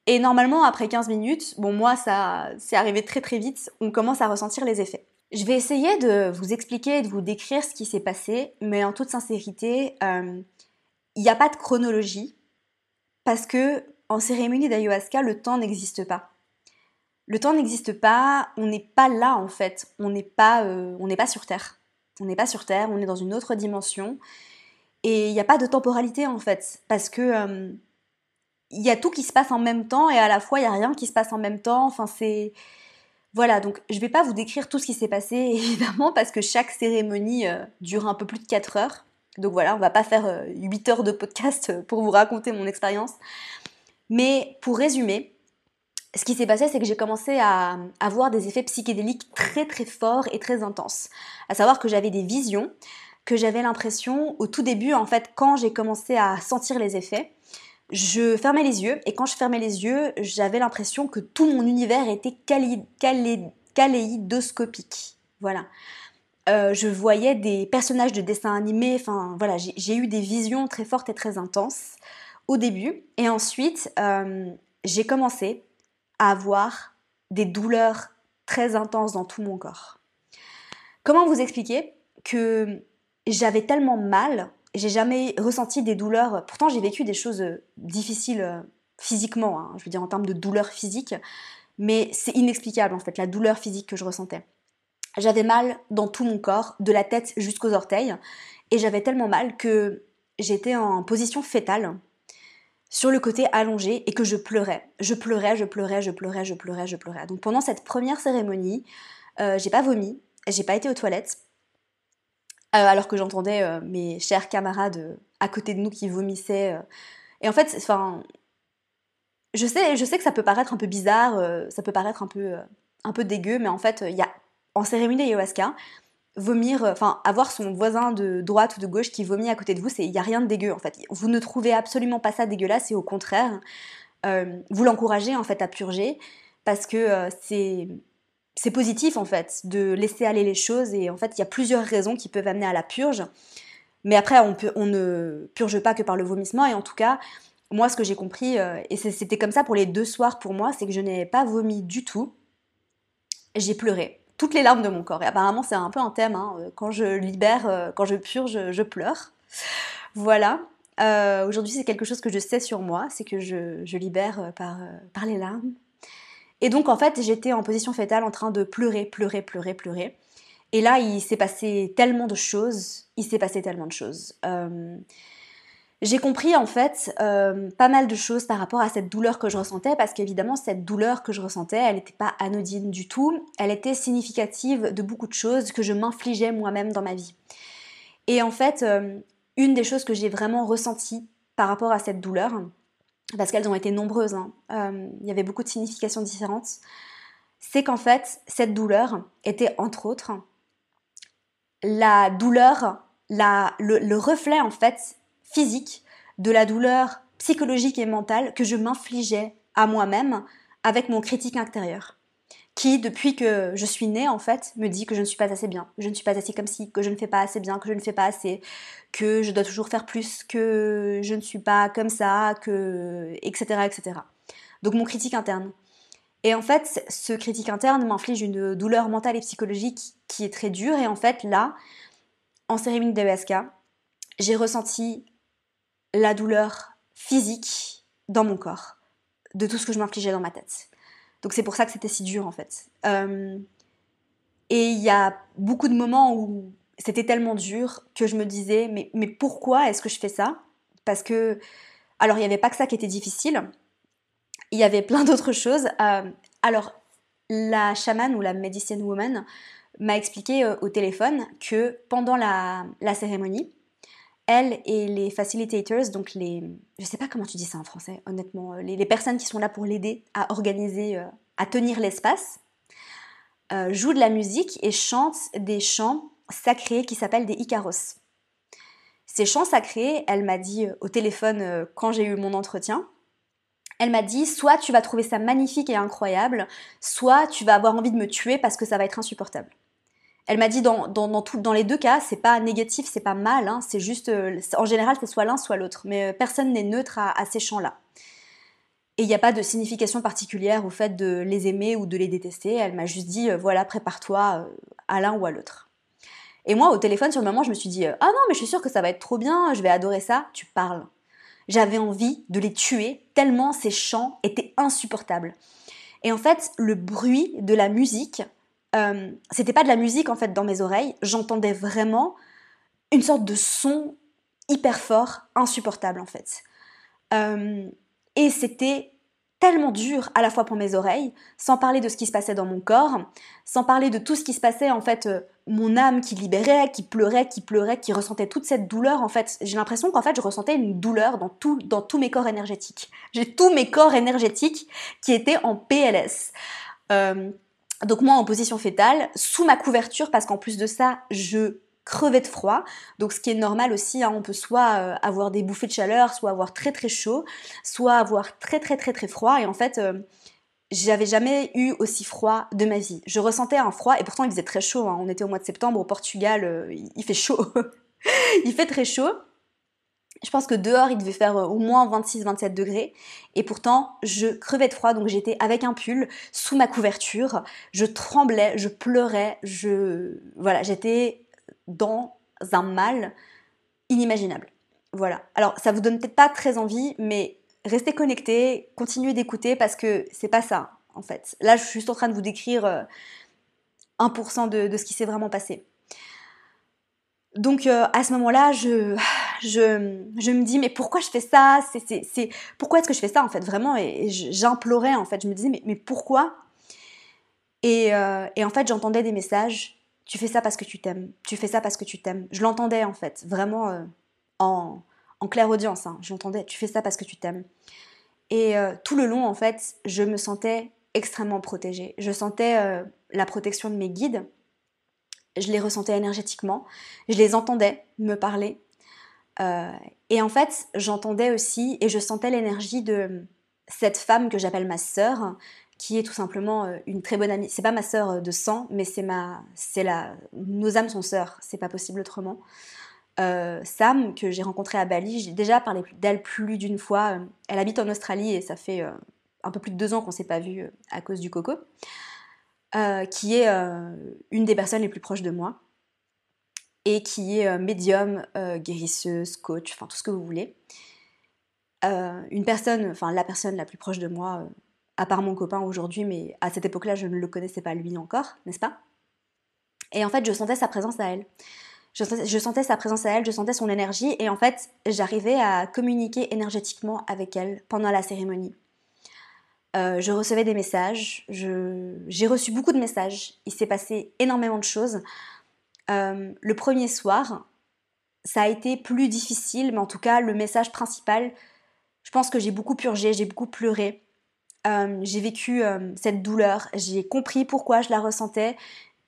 Et normalement, après 15 minutes, bon, moi, ça, c'est arrivé très très vite, on commence à ressentir les effets. Je vais essayer de vous expliquer et de vous décrire ce qui s'est passé, mais en toute sincérité, euh, il n'y a pas de chronologie, parce que en cérémonie d'ayahuasca, le temps n'existe pas. Le temps n'existe pas, on n'est pas là en fait, on n'est pas, euh, on n'est pas sur Terre. On n'est pas sur Terre, on est dans une autre dimension. Et il n'y a pas de temporalité en fait, parce que euh, il y a tout qui se passe en même temps et à la fois il n'y a rien qui se passe en même temps. Enfin, c'est. Voilà, donc je ne vais pas vous décrire tout ce qui s'est passé évidemment parce que chaque cérémonie euh, dure un peu plus de 4 heures. Donc voilà, on va pas faire 8 euh, heures de podcast pour vous raconter mon expérience. Mais pour résumer, ce qui s'est passé, c'est que j'ai commencé à avoir des effets psychédéliques très très forts et très intenses. À savoir que j'avais des visions, que j'avais l'impression, au tout début, en fait, quand j'ai commencé à sentir les effets, je fermais les yeux et quand je fermais les yeux, j'avais l'impression que tout mon univers était kaléidoscopique. Voilà. Euh, je voyais des personnages de dessins animés, enfin voilà, j'ai eu des visions très fortes et très intenses au début. Et ensuite, euh, j'ai commencé à avoir des douleurs très intenses dans tout mon corps. Comment vous expliquer que j'avais tellement mal, j'ai jamais ressenti des douleurs, pourtant j'ai vécu des choses euh, difficiles physiquement, hein, je veux dire en termes de douleurs physiques, mais c'est inexplicable en fait, la douleur physique que je ressentais. J'avais mal dans tout mon corps, de la tête jusqu'aux orteils, et j'avais tellement mal que j'étais en position fétale, sur le côté allongé, et que je pleurais. Je pleurais, je pleurais, je pleurais, je pleurais, je pleurais. Donc pendant cette première cérémonie, euh, j'ai pas vomi, j'ai pas été aux toilettes, euh, alors que j'entendais euh, mes chers camarades à côté de nous qui vomissaient. et en fait, enfin, je sais, je sais que ça peut paraître un peu bizarre, ça peut paraître un peu, un peu dégueu, mais en fait, il y a en cérémonie d'ayahuasca, vomir, euh, enfin avoir son voisin de droite ou de gauche qui vomit à côté de vous, il n'y a rien de dégueu en fait. Vous ne trouvez absolument pas ça dégueulasse et au contraire, euh, vous l'encouragez en fait à purger parce que euh, c'est c'est positif en fait de laisser aller les choses et en fait il y a plusieurs raisons qui peuvent amener à la purge. Mais après on, ne purge pas que par le vomissement et en tout cas moi ce que j'ai compris et c'était comme ça pour les deux soirs pour moi c'est que je n'ai pas vomi du tout. J'ai pleuré toutes les larmes de mon corps. Et apparemment, c'est un peu un thème. Hein. Quand je libère, euh, quand je purge, je pleure. Voilà. Euh, aujourd'hui, c'est quelque chose que je sais sur moi, c'est que je, libère euh, par, par les larmes. Et donc, en fait, j'étais en position fétale en train de pleurer, pleurer, pleurer, pleurer. Et là, il s'est passé tellement de choses. Il s'est passé tellement de choses j'ai compris en fait euh, pas mal de choses par rapport à cette douleur que je ressentais parce qu'évidemment cette douleur que je ressentais elle n'était pas anodine du tout, elle était significative de beaucoup de choses que je m'infligeais moi-même dans ma vie. Et en fait euh, une des choses que j'ai vraiment ressenties par rapport à cette douleur, parce qu'elles ont été nombreuses, hein, euh, il y avait beaucoup de significations différentes, c'est qu'en fait cette douleur était entre autres la douleur, le reflet en fait physique, de la douleur psychologique et mentale que je m'infligeais à moi-même avec mon critique intérieur qui, depuis que je suis née, en fait, me dit que je ne suis pas assez bien, que je ne suis pas assez comme si, que je ne fais pas assez bien, que je ne fais pas assez, que je dois toujours faire plus, que je ne suis pas comme ça, que etc. etc. Donc mon critique interne. Et en fait, ce critique interne m'inflige une douleur mentale et psychologique qui est très dure. Et en fait, là, en cérémonie ESK, j'ai ressenti la douleur physique dans mon corps, de tout ce que je m'infligeais dans ma tête. Donc c'est pour ça que c'était si dur en fait. Euh, et il y a beaucoup de moments où c'était tellement dur que je me disais mais, pourquoi est-ce que je fais ça? Parce que, alors il n'y avait pas que ça qui était difficile, il y avait plein d'autres choses. Euh, alors la chamane ou la medicine woman m'a expliqué euh, au téléphone que pendant la cérémonie, elle et les facilitators, donc les, je sais pas comment tu dis ça en français, honnêtement, euh, les, personnes qui sont là pour l'aider à organiser, euh, à tenir l'espace, euh, jouent de la musique et chantent des chants sacrés qui s'appellent des Icaros. Ces chants sacrés, elle m'a dit au téléphone quand j'ai eu mon entretien, elle m'a dit soit tu vas trouver ça magnifique et incroyable, soit tu vas avoir envie de me tuer parce que ça va être insupportable. Elle m'a dit dans, dans, les deux cas, c'est pas négatif, c'est pas mal, hein, c'est juste, euh, en général, c'est soit l'un, soit l'autre. Mais euh, personne n'est neutre à, ces champs-là. Et il n'y a pas de signification particulière au fait de les aimer ou de les détester. Elle m'a juste dit, euh, voilà, prépare-toi à l'un ou à l'autre. Et moi, au téléphone, sur le moment, je me suis dit, ah non, mais je suis sûre que ça va être trop bien, je vais adorer ça. Tu parles. J'avais envie de les tuer tellement ces chants étaient insupportables. Et en fait, le bruit de la musique euh, c'était pas de la musique en fait dans mes oreilles, j'entendais vraiment une sorte de son hyper fort, insupportable en fait. Euh, et c'était tellement dur à la fois pour mes oreilles, sans parler de ce qui se passait dans mon corps, sans parler de tout ce qui se passait en fait, euh, mon âme qui libérait, qui pleurait, qui pleurait, qui ressentait toute cette douleur en fait. J'ai l'impression qu'en fait je ressentais une douleur dans, tout, dans tous mes corps énergétiques. J'ai tous mes corps énergétiques qui étaient en PLS. Donc moi en position fétale, sous ma couverture, parce qu'en plus de ça, je crever de froid. Donc ce qui est normal aussi, hein, on peut soit euh, avoir des bouffées de chaleur, soit avoir très très chaud, soit avoir très très très très froid. Et en fait, euh, j'avais jamais eu aussi froid de ma vie. Je ressentais un froid, et pourtant il faisait très chaud. Hein. On était au mois de septembre au Portugal, euh, il fait chaud. il fait très chaud. Je pense que dehors, il devait faire au moins 26-27 degrés. Et pourtant, je crevais de froid, donc j'étais avec un pull sous ma couverture. Je tremblais, je pleurais, je... Voilà, j'étais dans un mal inimaginable. Voilà. Alors, ça vous donne peut-être pas très envie, mais restez connectés, continuez d'écouter parce que c'est pas ça, en fait. Là, je suis juste en train de vous décrire 1% euh, de, ce qui s'est vraiment passé. Donc, euh, à ce moment-là, je, je, me dis, mais pourquoi je fais ça? C'est, Pourquoi est-ce que je fais ça, en fait, vraiment? Et, j'implorais, en fait. Je me disais, mais, pourquoi? Et, euh, et en fait, j'entendais des messages tu fais ça parce que tu t'aimes, tu fais ça parce que tu t'aimes. Je l'entendais en fait, vraiment euh, en, en, claire audience, hein. j'entendais, tu fais ça parce que tu t'aimes. Et euh, tout le long en fait, je me sentais extrêmement protégée. Je sentais la protection de mes guides, je les ressentais énergétiquement, je les entendais me parler. Et en fait, j'entendais aussi et je sentais l'énergie de cette femme que j'appelle ma sœur, qui est tout simplement euh, une très bonne amie. C'est pas ma sœur euh, de sang, mais c'est ma, c'est la, nos âmes sont sœurs. C'est pas possible autrement. Euh, Sam, que j'ai rencontrée à Bali, j'ai déjà parlé d'elle plus d'une fois. Elle habite en Australie et ça fait un peu plus de deux ans qu'on s'est pas vu à cause du coco. qui est une des personnes les plus proches de moi et qui est médium, guérisseuse, coach, enfin tout ce que vous voulez. une personne, enfin la personne la plus proche de moi à part mon copain aujourd'hui, mais à cette époque-là, je ne le connaissais pas lui encore, n'est-ce pas? Et en fait, je sentais sa présence à elle. Je sentais, sa présence à elle, je sentais son énergie, et en fait, j'arrivais à communiquer énergétiquement avec elle pendant la cérémonie. Euh, je recevais des messages, j'ai reçu beaucoup de messages, il s'est passé énormément de choses. Euh, le premier soir, ça a été plus difficile, mais en tout cas, le message principal, je pense que j'ai beaucoup purgé, j'ai beaucoup pleuré. Euh, j'ai vécu euh, cette douleur, j'ai compris pourquoi je la ressentais,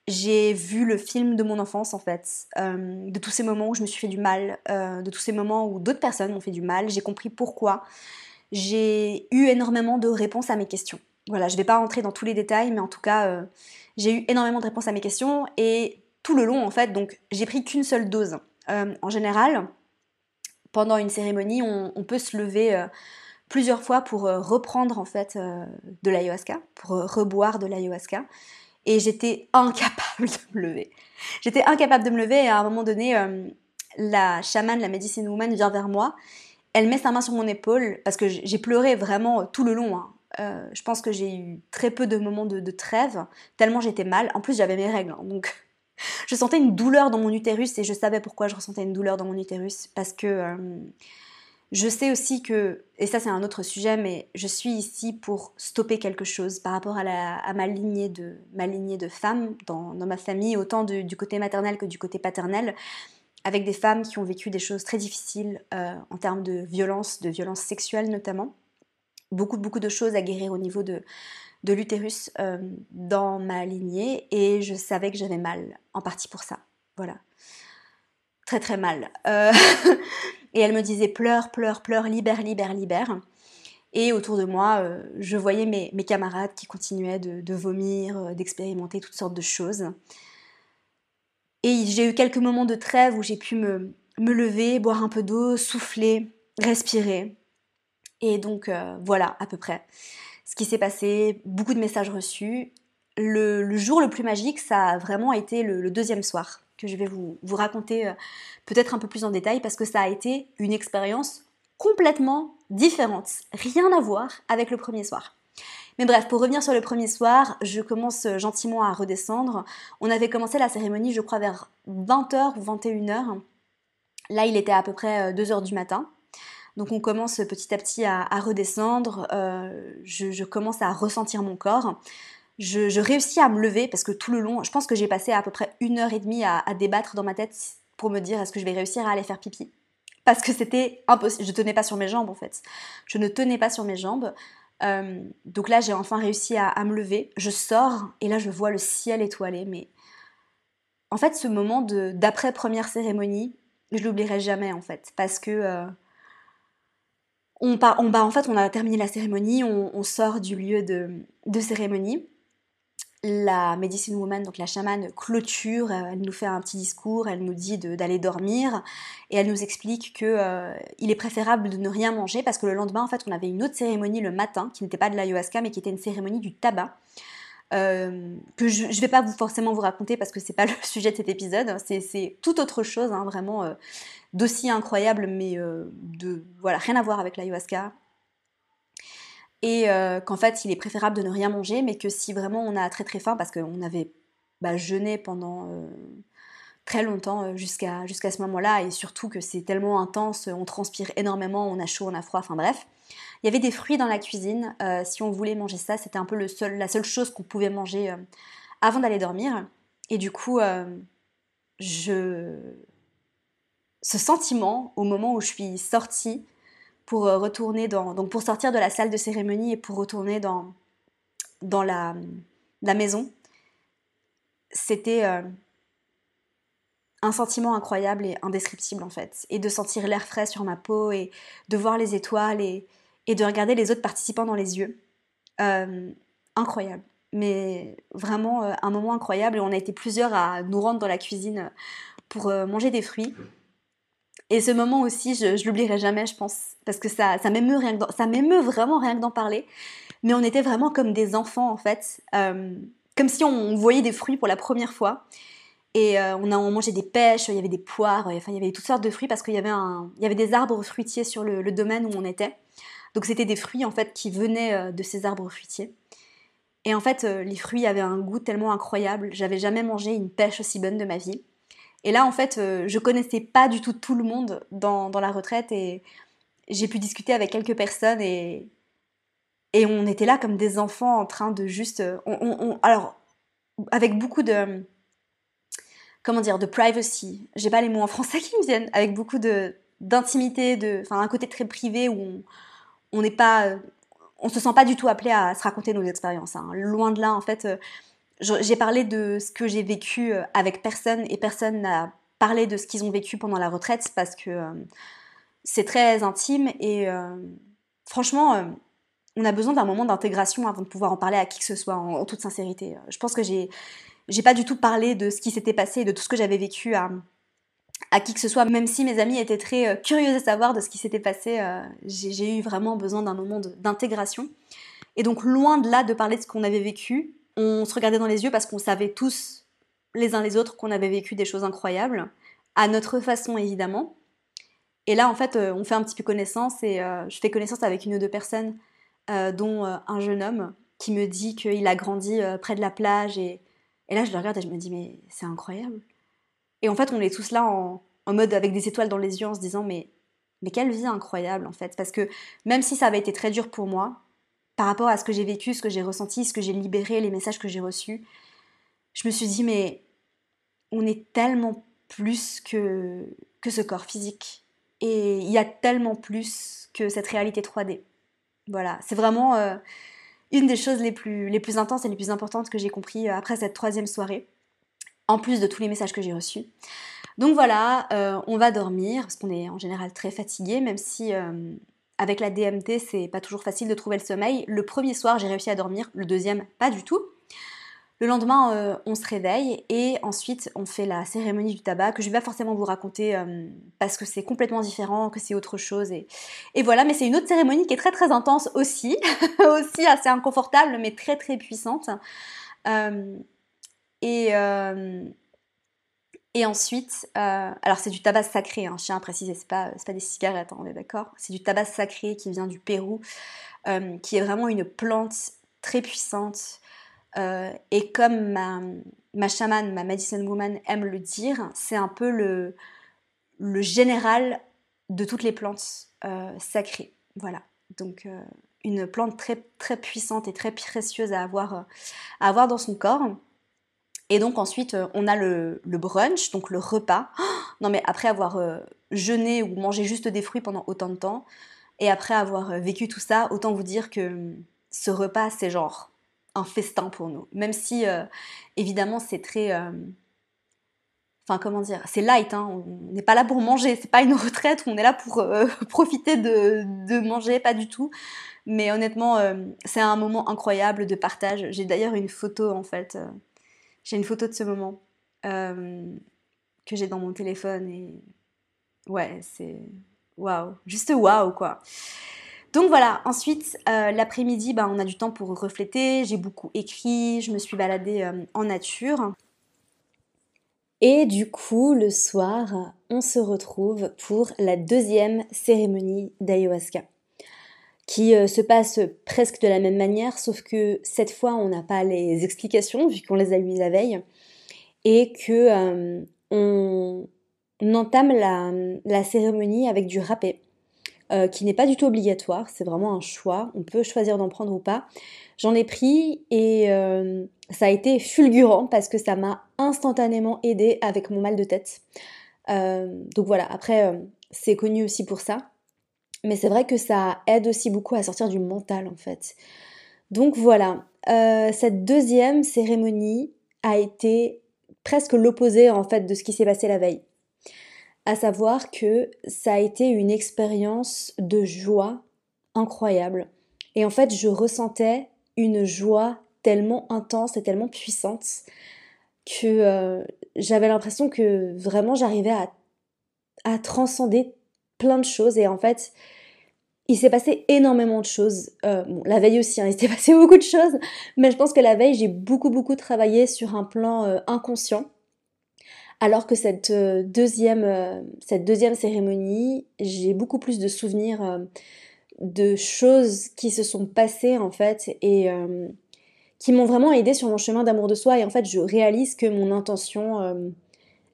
j'ai vu le film de mon enfance en fait, de tous ces moments où je me suis fait du mal, de tous ces moments où d'autres personnes m'ont fait du mal, j'ai compris pourquoi. J'ai eu énormément de réponses à mes questions. Voilà, je ne vais pas rentrer dans tous les détails, mais en tout cas, j'ai eu énormément de réponses à mes questions et tout le long en fait, donc j'ai pris qu'une seule dose. en général, pendant une cérémonie, on, peut se lever plusieurs fois pour euh, reprendre en fait euh, de l'ayahuasca, pour euh, reboire de l'ayahuasca. Et j'étais incapable de me lever. J'étais incapable de me lever et à un moment donné, la chamane, la medicine woman vient vers moi. Elle met sa main sur mon épaule parce que j'ai pleuré vraiment tout le long. Hein. je pense que j'ai eu très peu de moments de, trêve, tellement j'étais mal. En plus, j'avais mes règles, hein, donc je sentais une douleur dans mon utérus et je savais pourquoi je ressentais une douleur dans mon utérus parce que je sais aussi que, et ça c'est un autre sujet, mais je suis ici pour stopper quelque chose par rapport à, ma, lignée de, ma lignée de femmes dans, ma famille, autant du côté maternel que du côté paternel, avec des femmes qui ont vécu des choses très difficiles euh, en termes de violence, de violence sexuelle notamment. Beaucoup, beaucoup de choses à guérir au niveau de, de l'utérus euh, dans ma lignée et je savais que j'avais mal, en partie pour ça. Voilà. Très très mal. Euh, Et elle me disait pleure, pleure, pleure, libère, libère, libère. Et autour de moi, euh, je voyais mes, camarades qui continuaient de, vomir, d'expérimenter toutes sortes de choses. Et j'ai eu quelques moments de trêve où j'ai pu me, lever, boire un peu d'eau, souffler, respirer. Et donc voilà à peu près ce qui s'est passé, beaucoup de messages reçus. Le, jour le plus magique, ça a vraiment été le deuxième soir que je vais vous, raconter euh, peut-être un peu plus en détail parce que ça a été une expérience complètement différente, rien à voir avec le premier soir. Mais bref, pour revenir sur le premier soir, je commence euh, gentiment à redescendre. On avait commencé la cérémonie, je crois, vers 20h ou 21h. Là, il était à peu près 2h euh, du matin. Donc on commence petit à petit à, redescendre. je, commence à ressentir mon corps je, réussis à me lever parce que tout le long, je pense que j'ai passé à peu près une heure et demie à, débattre dans ma tête pour me dire est-ce que je vais réussir à aller faire pipi? Parce que c'était impossible, je tenais pas sur mes jambes en fait. Je ne tenais pas sur mes jambes. Euh, donc là, j'ai enfin réussi à, me lever. Je sors et là, je vois le ciel étoilé, mais en fait, ce moment d'après première cérémonie, je l'oublierai jamais en fait, parce que euh, on, part, on, bah, en fait, on a terminé la cérémonie, on, sort du lieu de, cérémonie. La medicine woman, donc la chamane, clôture, euh, elle nous fait un petit discours, elle nous dit d'aller dormir et elle nous explique que euh, il est préférable de ne rien manger parce que le lendemain, en fait, on avait une autre cérémonie le matin qui n'était pas de l'ayahuasca mais qui était une cérémonie du tabac. Euh, que je ne vais pas vous forcément vous raconter parce que c'est pas le sujet de cet épisode, c'est tout autre chose, hein, vraiment euh, d'aussi incroyable, mais euh, de voilà rien à voir avec l'ayahuasca. Et qu'en fait, il est préférable de ne rien manger, mais que si vraiment on a très très faim, parce qu'on avait bah, jeûné pendant très longtemps jusqu'à jusqu'à ce moment-là, et surtout que c'est tellement intense, on transpire énormément, on a chaud, on a froid, enfin bref. Il y avait des fruits dans la cuisine. Euh, si on voulait manger ça, c'était un peu le seul, la seule chose qu'on pouvait manger euh, avant d'aller dormir. Et du coup, euh, je... ce sentiment, au moment où je suis sortie pour retourner dans, donc pour sortir de la salle de cérémonie et pour retourner dans, dans la, la maison, c'était un sentiment incroyable et indescriptible en fait. Et de sentir l'air frais sur ma peau et de voir les étoiles et, et de regarder les autres participants dans les yeux. Euh, incroyable. Mais vraiment euh, un moment incroyable. On a été plusieurs à nous rendre dans la cuisine pour euh, manger des fruits. Et ce moment aussi, je, ne l'oublierai jamais, je pense, parce que ça, ça m'émeut vraiment rien que d'en parler. Mais on était vraiment comme des enfants en fait, comme si on voyait des fruits pour la première fois. Et on a mangé des pêches, il y avait des poires, enfin il y avait toutes sortes de fruits parce qu'il y avait y avait des arbres fruitiers sur le domaine où on était. Donc c'était des fruits en fait qui venaient euh, de ces arbres fruitiers. Et en fait, euh, les fruits avaient un goût tellement incroyable. J'avais jamais mangé une pêche aussi bonne de ma vie. Et là, en fait, euh, je connaissais pas du tout tout le monde dans, la retraite et j'ai pu discuter avec quelques personnes et, et on était là comme des enfants en train de juste. alors, avec beaucoup de. Comment dire De privacy. J'ai pas les mots en français qui me viennent. Avec beaucoup de d'intimité, de, enfin un côté très privé où on, on n'est pas, euh, on se sent pas du tout appelé à se raconter nos expériences. Hein. Loin de là, en fait, euh, j'ai parlé de ce que j'ai vécu euh, avec personne et personne n'a parlé de ce qu'ils ont vécu pendant la retraite parce que c'est très intime et franchement, on a besoin d'un moment d'intégration avant de pouvoir en parler à qui que ce soit en, toute sincérité. Je pense que j'ai, j'ai pas du tout parlé de ce qui s'était passé et de tout ce que j'avais vécu à à qui que ce soit, même si mes amis étaient très euh, curieux de savoir de ce qui s'était passé, euh, j'ai eu vraiment besoin d'un moment d'intégration. Et donc loin de là de parler de ce qu'on avait vécu, on se regardait dans les yeux parce qu'on savait tous les uns les autres qu'on avait vécu des choses incroyables, à notre façon évidemment. Et là en fait euh, on fait un petit peu connaissance et je fais connaissance avec une ou deux personnes, dont un jeune homme qui me dit qu'il a grandi près de la plage et, et là je le regarde et je me dis mais c'est incroyable et en fait, on est tous là en, mode avec des étoiles dans les yeux en se disant mais, mais quelle vie incroyable en fait. Parce que même si ça avait été très dur pour moi, par rapport à ce que j'ai vécu, ce que j'ai ressenti, ce que j'ai libéré, les messages que j'ai reçus, je me suis dit mais on est tellement plus que, que ce corps physique. Et il y a tellement plus que cette réalité 3D. Voilà, c'est vraiment euh, une des choses les plus, les plus intenses et les plus importantes que j'ai compris euh, après cette troisième soirée en plus de tous les messages que j'ai reçus. Donc voilà, euh, on va dormir, parce qu'on est en général très fatigué, même si euh, avec la DMT, c'est pas toujours facile de trouver le sommeil. Le premier soir, j'ai réussi à dormir, le deuxième, pas du tout. Le lendemain, euh, on se réveille et ensuite on fait la cérémonie du tabac que je vais pas forcément vous raconter parce que c'est complètement différent, que c'est autre chose. Et, voilà, mais c'est une autre cérémonie qui est très très intense aussi, aussi assez inconfortable mais très très puissante. Et ensuite, euh, alors c'est du tabac sacré, hein, je tiens à préciser, c'est pas, pas des cigarettes, hein, on est d'accord C'est du tabac sacré qui vient du Pérou, euh, qui est vraiment une plante très puissante. et comme ma, ma chamane, ma medicine woman aime le dire, c'est un peu le, le général de toutes les plantes sacrées. Voilà, donc une plante très, très puissante et très précieuse à avoir, à avoir dans son corps. Et donc ensuite, euh, on a le, brunch, donc le repas. non mais après avoir euh, jeûné ou mangé juste des fruits pendant autant de temps, et après avoir euh, vécu tout ça, autant vous dire que hum, ce repas, c'est genre un festin pour nous. Même si, évidemment, c'est très... enfin comment dire, c'est light, hein, on n'est pas là pour manger, c'est pas une retraite où on est là pour profiter de, manger, pas du tout. Mais honnêtement, c'est un moment incroyable de partage. J'ai d'ailleurs une photo en fait, j'ai une photo de ce moment que j'ai dans mon téléphone et ouais, c'est waouh, juste waouh quoi. Donc voilà, ensuite l'après-midi, bah, on a du temps pour refléter, j'ai beaucoup écrit, je me suis baladée en nature. Et du coup, le soir, on se retrouve pour la deuxième cérémonie d'ayahuasca, qui euh, se passe presque de la même manière, sauf que cette fois, on n'a pas les explications, vu qu'on les a eues la veille, et que euh, on, entame la, cérémonie avec du râpé, euh, qui n'est pas du tout obligatoire, c'est vraiment un choix, on peut choisir d'en prendre ou pas. J'en ai pris et ça a été fulgurant parce que ça m'a instantanément aidé avec mon mal de tête. Donc voilà, après, c'est connu aussi pour ça. Mais c'est vrai que ça aide aussi beaucoup à sortir du mental en fait. Donc voilà, euh, cette deuxième cérémonie a été presque l'opposé en fait de ce qui s'est passé la veille. À savoir que ça a été une expérience de joie incroyable. Et en fait, je ressentais une joie tellement intense et tellement puissante que euh, j'avais l'impression que vraiment j'arrivais à, à, transcender plein de choses et en fait il s'est passé énormément de choses. Euh, la veille aussi, hein, il s'est passé beaucoup de choses, mais je pense que la veille j'ai beaucoup beaucoup travaillé sur un plan euh, inconscient. Alors que cette deuxième, cette deuxième cérémonie, j'ai beaucoup plus de souvenirs de choses qui se sont passées en fait et qui m'ont vraiment aidé sur mon chemin d'amour de soi. Et en fait, je réalise que mon intention euh,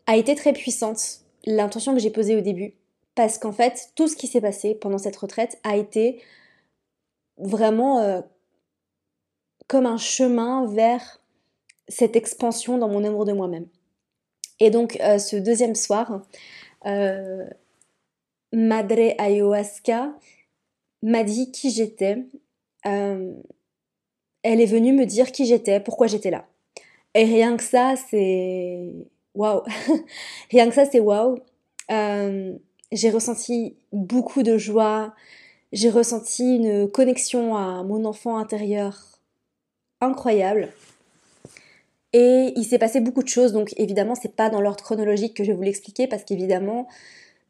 a été très puissante, l'intention que j'ai posée au début. Parce qu'en fait, tout ce qui s'est passé pendant cette retraite a été vraiment euh, comme un chemin vers cette expansion dans mon amour de moi-même. Et donc, euh, ce deuxième soir, Madre Ayahuasca m'a dit qui j'étais, elle est venue me dire qui j'étais, pourquoi j'étais là. Et rien que ça, c'est waouh. rien que ça, c'est waouh. J'ai ressenti beaucoup de joie. J'ai ressenti une connexion à mon enfant intérieur incroyable. Et il s'est passé beaucoup de choses, donc évidemment, c'est pas dans l'ordre chronologique que je vais vous l'expliquer, parce qu'évidemment,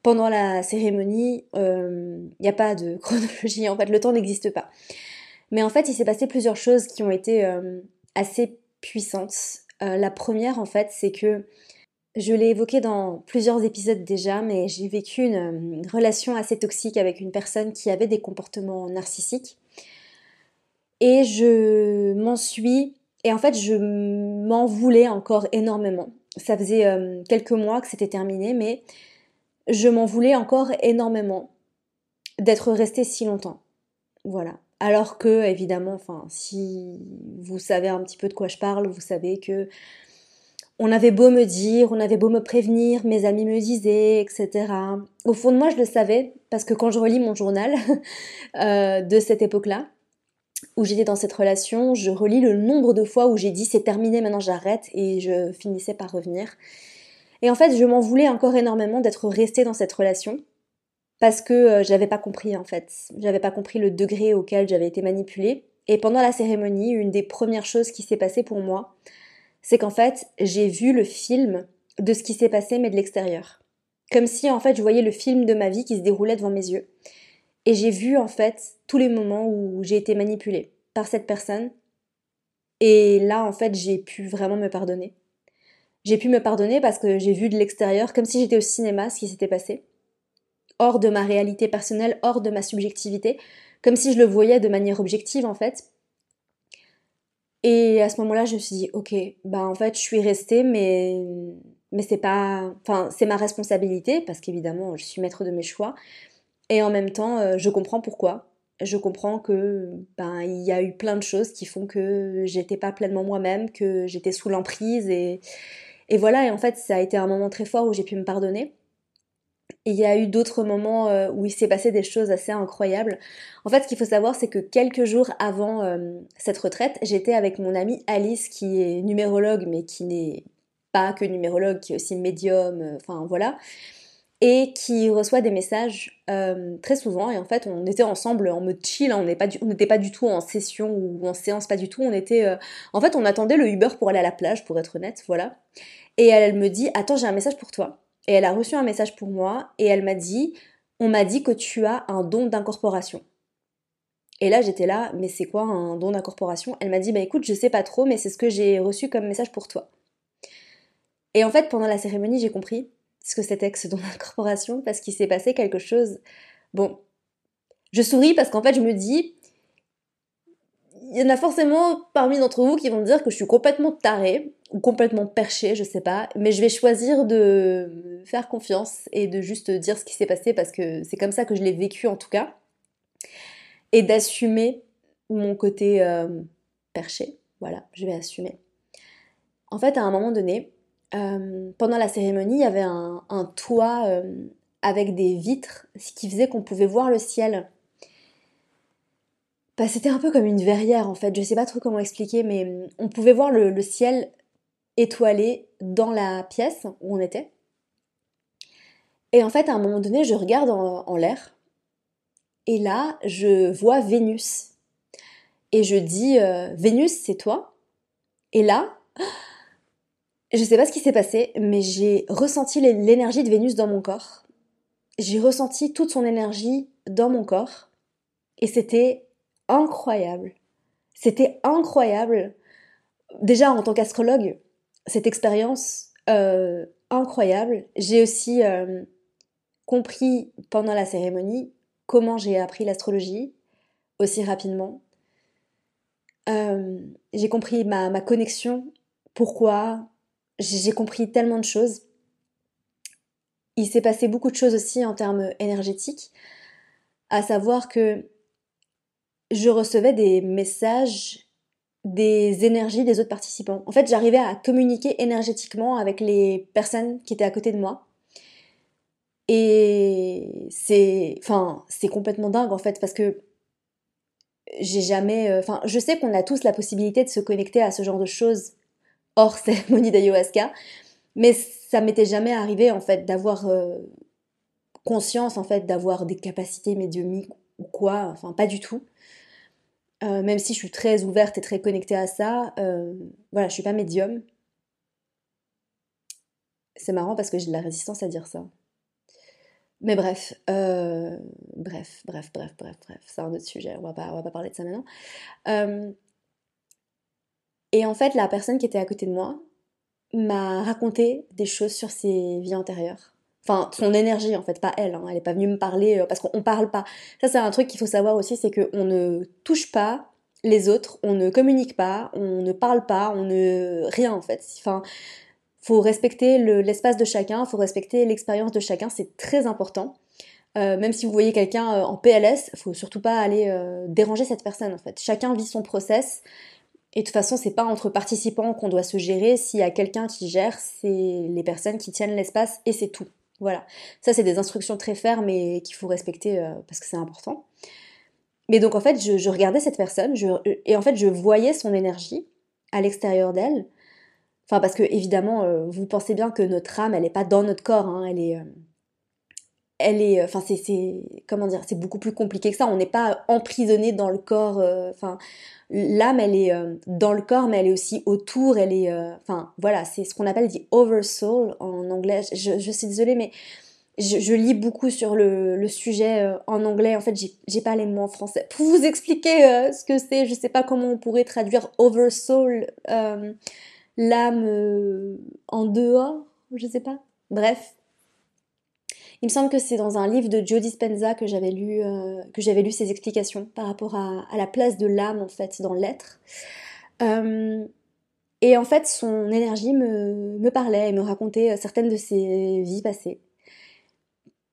pendant la cérémonie, il euh, n'y a pas de chronologie, en fait, le temps n'existe pas. Mais en fait, il s'est passé plusieurs choses qui ont été euh, assez puissantes. Euh, la première, en fait, c'est que je l'ai évoqué dans plusieurs épisodes déjà, mais j'ai vécu une, relation assez toxique avec une personne qui avait des comportements narcissiques. Et je m'en suis... Et en fait, je m'en voulais encore énormément. Ça faisait euh, quelques mois que c'était terminé, mais je m'en voulais encore énormément d'être restée si longtemps. Voilà. Alors que, évidemment, enfin, si vous savez un petit peu de quoi je parle, vous savez que on avait beau me dire, on avait beau me prévenir, mes amis me disaient, etc. Au fond de moi, je le savais, parce que quand je relis mon journal euh, de cette époque-là, où j'étais dans cette relation, je relis le nombre de fois où j'ai dit c'est terminé, maintenant j'arrête, et je finissais par revenir. Et en fait, je m'en voulais encore énormément d'être restée dans cette relation, parce que euh, j'avais pas compris en fait. J'avais pas compris le degré auquel j'avais été manipulée. Et pendant la cérémonie, une des premières choses qui s'est passée pour moi, c'est qu'en fait, j'ai vu le film de ce qui s'est passé mais de l'extérieur. Comme si en fait, je voyais le film de ma vie qui se déroulait devant mes yeux. Et j'ai vu en fait tous les moments où j'ai été manipulée par cette personne. Et là, en fait, j'ai pu vraiment me pardonner. J'ai pu me pardonner parce que j'ai vu de l'extérieur, comme si j'étais au cinéma, ce qui s'était passé hors de ma réalité personnelle, hors de ma subjectivité, comme si je le voyais de manière objective en fait. Et à ce moment-là, je me suis dit, ok, bah en fait, je suis restée, mais mais c'est pas, enfin, c'est ma responsabilité parce qu'évidemment, je suis maître de mes choix. Et en même temps, euh, je comprends pourquoi. Je comprends que ben il y a eu plein de choses qui font que j'étais pas pleinement moi-même, que j'étais sous l'emprise et et voilà. Et en fait, ça a été un moment très fort où j'ai pu me pardonner il y a eu d'autres moments euh, où il s'est passé des choses assez incroyables. En fait, ce qu'il faut savoir, c'est que quelques jours avant euh, cette retraite, j'étais avec mon amie Alice, qui est numérologue, mais qui n'est pas que numérologue, qui est aussi médium, euh, enfin voilà, et qui reçoit des messages très souvent. Et en fait, on était ensemble en mode chill, hein. on n'était pas, du tout en session ou en séance, pas du tout. On était, en fait, on attendait le Uber pour aller à la plage, pour être honnête, voilà. Et elle me dit, attends, j'ai un message pour toi. Et elle a reçu un message pour moi et elle m'a dit, on m'a dit que tu as un don d'incorporation. Et là, j'étais là, mais c'est quoi un don d'incorporation? Elle m'a dit, bah écoute, je sais pas trop, mais c'est ce que j'ai reçu comme message pour toi. Et en fait, pendant la cérémonie, j'ai compris ce que c'était que ce don d'incorporation parce qu'il s'est passé quelque chose. Bon, je souris parce qu'en fait, je me dis, il y en a forcément parmi d'entre vous qui vont me dire que je suis complètement tarée complètement perchée, je sais pas, mais je vais choisir de faire confiance et de juste dire ce qui s'est passé parce que c'est comme ça que je l'ai vécu en tout cas et d'assumer mon côté euh, perché. Voilà, je vais assumer. En fait, à un moment donné, euh, pendant la cérémonie, il y avait un, toit euh, avec des vitres, ce qui faisait qu'on pouvait voir le ciel. Bah, c'était un peu comme une verrière en fait, je sais pas trop comment expliquer, mais on pouvait voir le, ciel étoilé dans la pièce où on était. Et en fait, à un moment donné, je regarde en l'air et là, je vois Vénus. Et je dis, euh, Vénus, c'est toi? Et là, je sais pas ce qui s'est passé, mais j'ai ressenti l'énergie de Vénus dans mon corps. J'ai ressenti toute son énergie dans mon corps. Et c'était incroyable. C'était incroyable. Déjà, en tant qu'astrologue, cette expérience euh, incroyable. J'ai aussi euh, compris pendant la cérémonie comment j'ai appris l'astrologie aussi rapidement. Euh, j'ai compris ma, ma, connexion, pourquoi, j'ai compris tellement de choses. Il s'est passé beaucoup de choses aussi en termes énergétiques, à savoir que je recevais des messages, des énergies des autres participants. En fait, j'arrivais à communiquer énergétiquement avec les personnes qui étaient à côté de moi. Et c'est, enfin, c'est complètement dingue en fait parce que j'ai jamais, euh, enfin, je sais qu'on a tous la possibilité de se connecter à ce genre de choses hors cérémonie d'ayahuasca, mais ça m'était jamais arrivé en fait d'avoir euh, conscience en fait d'avoir des capacités médiumiques ou quoi, enfin pas du tout. Euh, même si je suis très ouverte et très connectée à ça, voilà, je suis pas médium. C'est marrant parce que j'ai de la résistance à dire ça. Mais bref, euh, bref, bref, bref, bref, bref, c'est un autre sujet, on va pas, on va pas parler de ça maintenant. Euh, et en fait, la personne qui était à côté de moi m'a raconté des choses sur ses vies antérieures. Enfin, son énergie en fait, pas elle. Hein. Elle est pas venue me parler euh, parce qu'on parle pas. Ça, c'est un truc qu'il faut savoir aussi, c'est qu'on ne touche pas les autres, on ne communique pas, on ne parle pas, on ne rien en fait. Enfin, faut respecter l'espace de chacun, faut respecter l'expérience de chacun, c'est très important. Euh, même si vous voyez quelqu'un euh, en PLS, faut surtout pas aller déranger cette personne en fait. Chacun vit son process et de toute façon c'est pas entre participants qu'on doit se gérer. S'il y a quelqu'un qui gère, c'est les personnes qui tiennent l'espace et c'est tout. Voilà. Ça c'est des instructions très fermes et qu'il faut respecter parce que c'est important. Mais donc en fait je, regardais cette personne et en fait je voyais son énergie à l'extérieur d'elle Enfin, parce que évidemment, euh, vous pensez bien que notre âme, elle n'est pas dans notre corps, hein, elle est. Euh, elle est. Euh, enfin, c'est. Comment dire C'est beaucoup plus compliqué que ça. On n'est pas emprisonné dans le corps. Enfin, l'âme, elle est dans le corps, mais elle est aussi autour. Elle est. Enfin, voilà, c'est ce qu'on appelle dit oversoul en anglais. Je, suis désolée, mais. Je, lis beaucoup sur le, le sujet en anglais. En fait, j'ai pas les mots en français. Pour vous expliquer ce que c'est, je sais pas comment on pourrait traduire oversoul l'âme euh, en dehors, je sais pas. Bref. Il me semble que c'est dans un livre de Joe Dispenza que j'avais lu, euh, que j'avais lu ses explications par rapport à, la place de l'âme en fait dans l'être. Euh, et en fait, son énergie me, parlait et me racontait certaines de ses vies passées.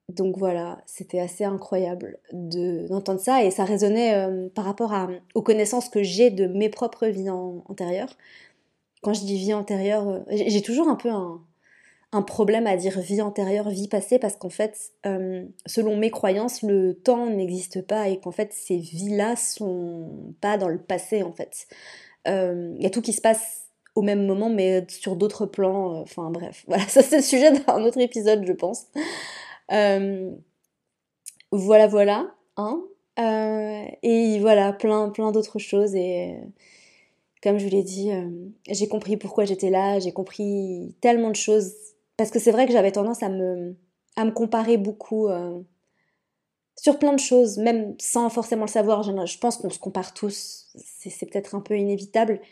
Donc voilà, c'était assez incroyable d'entendre ça et ça résonnait par rapport aux connaissances que j'ai de mes propres vies antérieures quand je dis vie antérieure, euh, j'ai toujours un peu un, problème à dire vie antérieure, vie passée, parce qu'en fait, euh, selon mes croyances, le temps n'existe pas et qu'en fait, ces vies-là sont pas dans le passé, en fait. Il euh, y a tout qui se passe au même moment, mais sur d'autres plans. euh, Enfin bref, voilà, ça c'est le sujet d'un autre épisode, je pense. Voilà, voilà. Hein et voilà, plein, plein d'autres choses. Et comme je vous l'ai dit, j'ai compris pourquoi j'étais là, j'ai compris tellement de choses. Parce que c'est vrai que j'avais tendance à me, comparer beaucoup euh, sur plein de choses, même sans forcément le savoir. Je, pense qu'on se compare tous, c'est peut-être un peu inévitable.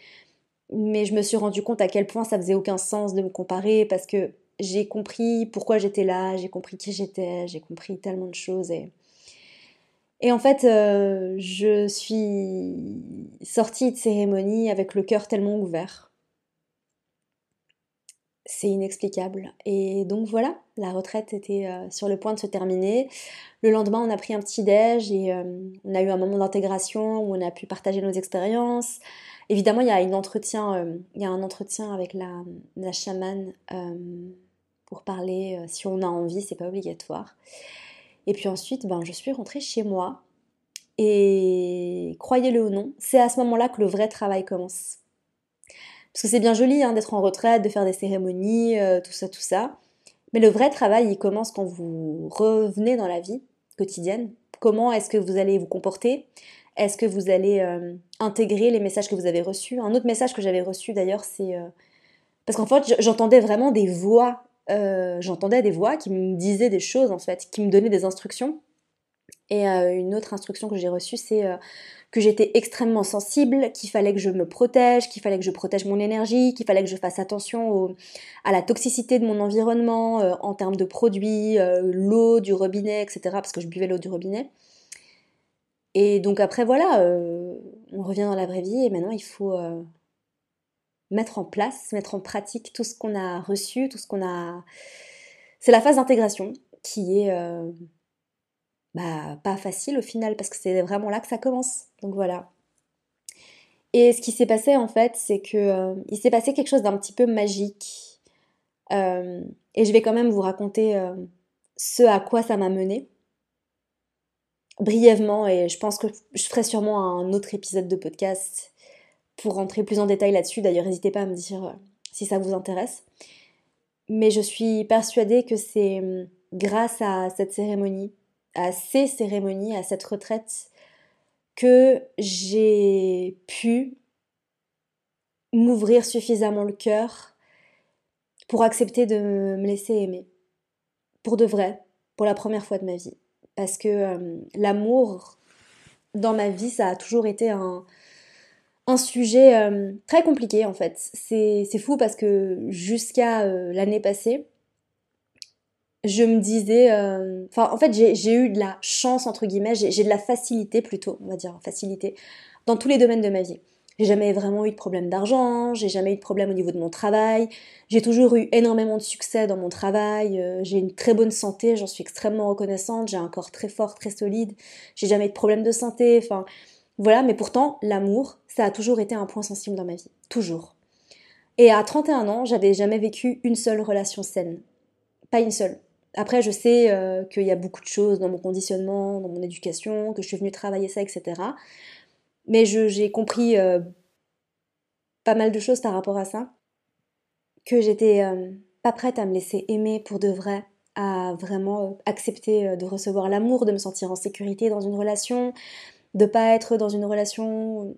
Mais je me suis rendu compte à quel point ça faisait aucun sens de me comparer parce que j'ai compris pourquoi j'étais là, j'ai compris qui j'étais, j'ai compris tellement de choses. Et, et en fait, euh, je suis sortie de cérémonie avec le cœur tellement ouvert. C'est inexplicable. Et donc voilà, la retraite était euh, sur le point de se terminer. Le lendemain, on a pris un petit déj et euh, on a eu un moment d'intégration où on a pu partager nos expériences. Évidemment, il y a, une entretien, euh, un entretien avec la, la chamane pour parler, si on a envie, c'est pas obligatoire. Et puis ensuite, ben, je suis rentrée chez moi. Et croyez-le ou non, c'est à ce moment-là que le vrai travail commence. Parce que c'est bien joli hein, d'être en retraite, de faire des cérémonies, euh, tout ça, tout ça. Mais le vrai travail, il commence quand vous revenez dans la vie quotidienne. Comment est-ce que vous allez vous comporter? Est-ce que vous allez euh, intégrer les messages que vous avez reçus? Un autre message que j'avais reçu d'ailleurs, c'est... euh, Parce qu'en fait, j'entendais vraiment des voix. j'entendais des voix qui me disaient des choses, en fait, qui me donnaient des instructions. Et une autre instruction que j'ai reçue, c'est que j'étais extrêmement sensible, qu'il fallait que je me protège, qu'il fallait que je protège mon énergie, qu'il fallait que je fasse attention à la toxicité de mon environnement euh, en termes de produits, euh, l'eau du robinet, etc. Parce que je buvais l'eau du robinet. Et donc après, voilà, euh, on revient dans la vraie vie et maintenant il faut mettre en place, mettre en pratique tout ce qu'on a reçu, tout ce qu'on a... C'est la phase d'intégration qui est... bah, pas facile au final parce que c'est vraiment là que ça commence. Donc voilà. Et ce qui s'est passé en fait, c'est que euh, il s'est passé quelque chose d'un petit peu magique. Euh, et je vais quand même vous raconter euh, ce à quoi ça m'a mené brièvement. Et je pense que je ferai sûrement un autre épisode de podcast pour rentrer plus en détail là-dessus. D'ailleurs, n'hésitez pas à me dire si ça vous intéresse. Mais je suis persuadée que c'est grâce à cette cérémonie, à ces cérémonies, à cette retraite, que j'ai pu m'ouvrir suffisamment le cœur pour accepter de me laisser aimer. Pour de vrai, pour la première fois de ma vie. Parce que euh, l'amour dans ma vie, ça a toujours été un, sujet euh, très compliqué en fait. C'est c'est fou parce que jusqu'à euh, l'année passée, je me disais, euh, enfin en fait j'ai eu de la chance entre guillemets, j'ai j'ai de la facilité plutôt, on va dire facilité, dans tous les domaines de ma vie. J'ai jamais vraiment eu de problème d'argent, j'ai jamais eu de problème au niveau de mon travail, j'ai toujours eu énormément de succès dans mon travail, euh, j'ai une très bonne santé, j'en suis extrêmement reconnaissante, j'ai un corps très fort, très solide, j'ai jamais eu de problème de santé, enfin voilà, mais pourtant l'amour, ça a toujours été un point sensible dans ma vie, toujours. Et à 31 ans, j'avais jamais vécu une seule relation saine, pas une seule. Après, je sais euh, qu'il y a beaucoup de choses dans mon conditionnement, dans mon éducation, que je suis venue travailler ça, etc. Mais j'ai compris euh, pas mal de choses par rapport à ça, que j'étais euh, pas prête à me laisser aimer pour de vrai, à vraiment accepter de recevoir l'amour, de me sentir en sécurité dans une relation, de pas être dans une relation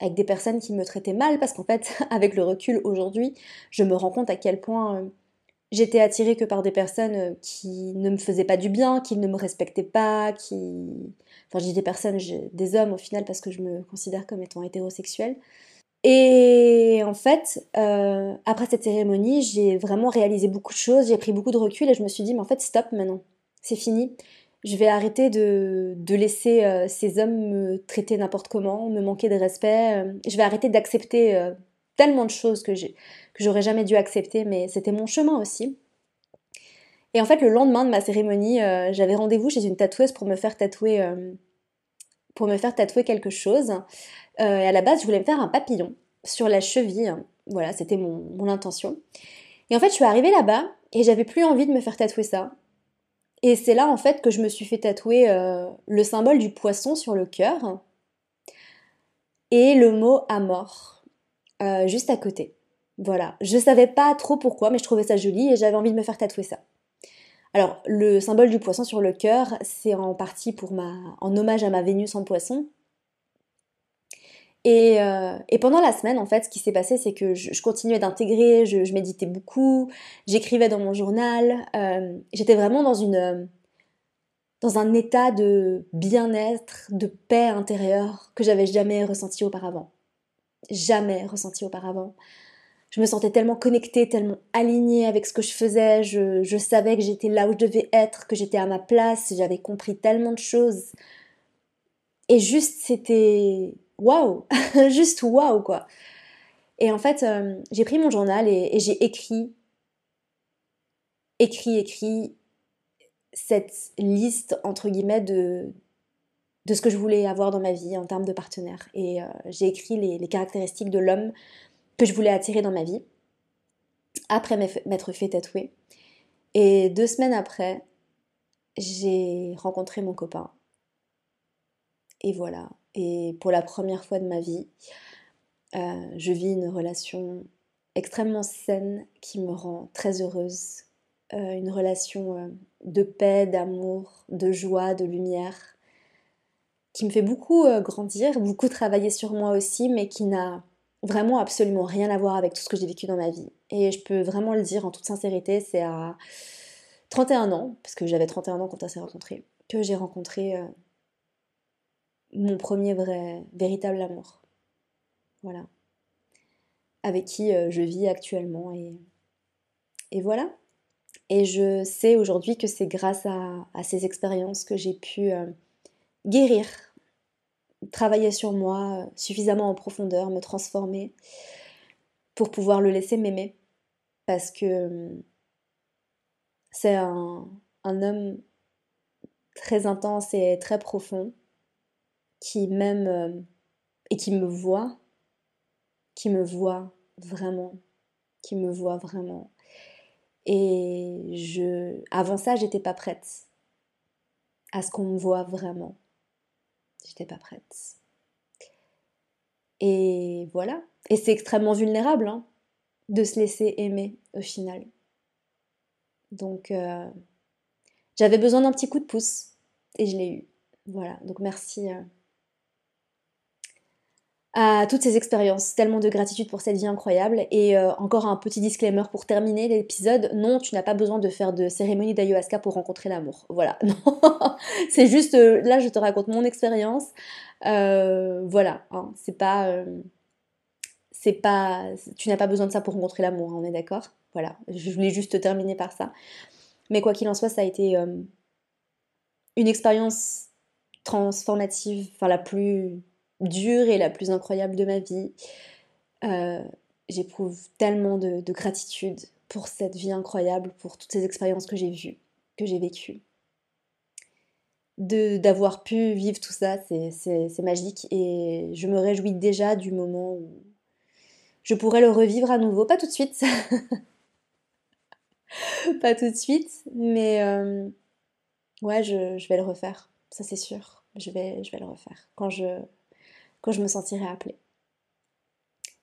avec des personnes qui me traitaient mal, parce qu'en fait, avec le recul aujourd'hui, je me rends compte à quel point j'étais attirée que par des personnes euh, qui ne me faisaient pas du bien, qui ne me respectaient pas, qui... Enfin, dis des personnes, des hommes au final, parce que je me considère comme étant hétérosexuelle. Et en fait, euh, après cette cérémonie, j'ai vraiment réalisé beaucoup de choses, j'ai pris beaucoup de recul et je me suis dit, mais en fait, stop maintenant, c'est fini. Je vais arrêter de, laisser euh, ces hommes me traiter n'importe comment, me manquer de respect. je vais arrêter d'accepter tellement de choses que j'ai, que j'aurais jamais dû accepter, mais c'était mon chemin aussi. Et en fait, le lendemain de ma cérémonie, euh, j'avais rendez-vous chez une tatoueuse pour me faire tatouer, euh, tatouer quelque chose. Euh, et à la base, je voulais me faire un papillon sur la cheville. Voilà, c'était mon, intention. Et en fait, je suis arrivée là-bas et j'avais plus envie de me faire tatouer ça. Et c'est là, en fait, que je me suis fait tatouer le symbole du poisson sur le cœur et le mot euh, juste à côté. Voilà, je savais pas trop pourquoi, mais je trouvais ça joli et j'avais envie de me faire tatouer ça. Alors, le symbole du poisson sur le cœur, c'est en partie pour ma, en hommage à ma Vénus en poisson. Et, euh, pendant la semaine, en fait, ce qui s'est passé, c'est que je, continuais d'intégrer, je, méditais beaucoup, j'écrivais dans mon journal, euh, j'étais vraiment dans une, dans un état de bien-être, de paix intérieure que j'avais jamais ressenti auparavant. Jamais ressenti auparavant je me sentais tellement connectée, tellement alignée avec ce que je faisais, je, savais que j'étais là où je devais être, que j'étais à ma place, j'avais compris tellement de choses. Et juste, c'était waouh, juste waouh quoi. Et en fait, euh, j'ai pris mon journal et, j'ai écrit, écrit, écrit cette liste entre guillemets de, de ce que je voulais avoir dans ma vie en termes de partenaire. Et euh, j'ai écrit les caractéristiques de l'homme que je voulais attirer dans ma vie, après m'être fait tatouer. Et deux semaines après, j'ai rencontré mon copain. Et voilà. Et pour la première fois de ma vie, euh, je vis une relation extrêmement saine qui me rend très heureuse. Euh, une relation euh, de paix, d'amour, de joie, de lumière, qui me fait beaucoup grandir, beaucoup travailler sur moi aussi, mais qui n'a vraiment absolument rien à voir avec tout ce que j'ai vécu dans ma vie. Et je peux vraiment le dire en toute sincérité, c'est à 31 ans, parce que j'avais 31 ans quand on s'est rencontrés, que j'ai rencontré euh, mon premier vrai, véritable amour. Voilà. Avec qui euh, je vis actuellement. Et, voilà. Et je sais aujourd'hui que c'est grâce à, ces expériences que j'ai pu euh, guérir travailler sur moi suffisamment en profondeur, me transformer pour pouvoir le laisser m'aimer. Parce que hum, c'est un, homme très intense et très profond qui m'aime hum, et qui me voit, qui me voit vraiment, qui me voit vraiment. Et je, avant ça, j'étais pas prête à ce qu'on me voit vraiment. J'étais pas prête. Et voilà. Et c'est extrêmement vulnérable hein, de se laisser aimer au final. Donc euh, j'avais besoin d'un petit coup de pouce et je l'ai eu. Voilà. Donc merci. Euh, à toutes ces expériences. Tellement de gratitude pour cette vie incroyable. Et euh, encore un petit disclaimer pour terminer l'épisode. Non, tu n'as pas besoin de faire de cérémonie d'ayahuasca pour rencontrer l'amour. Voilà. c'est juste, euh, là, je te raconte mon expérience. Euh, voilà. Hein. c'est pas... c'est pas... Tu n'as pas besoin de ça pour rencontrer l'amour, hein, on est d'accord? Voilà. Je voulais juste terminer par ça. Mais quoi qu'il en soit, ça a été une expérience transformative, enfin la plus dure et la plus incroyable de ma vie. Euh, j'éprouve tellement de, gratitude pour cette vie incroyable, pour toutes ces expériences que j'ai vues, que j'ai vécues. D'avoir pu vivre tout ça, c'est magique et je me réjouis déjà du moment où je pourrais le revivre à nouveau. Pas tout de suite, pas tout de suite, mais euh, ouais, je, je, vais le refaire, ça c'est sûr. Je vais, je vais le refaire quand je, quand je me sentirai appelée.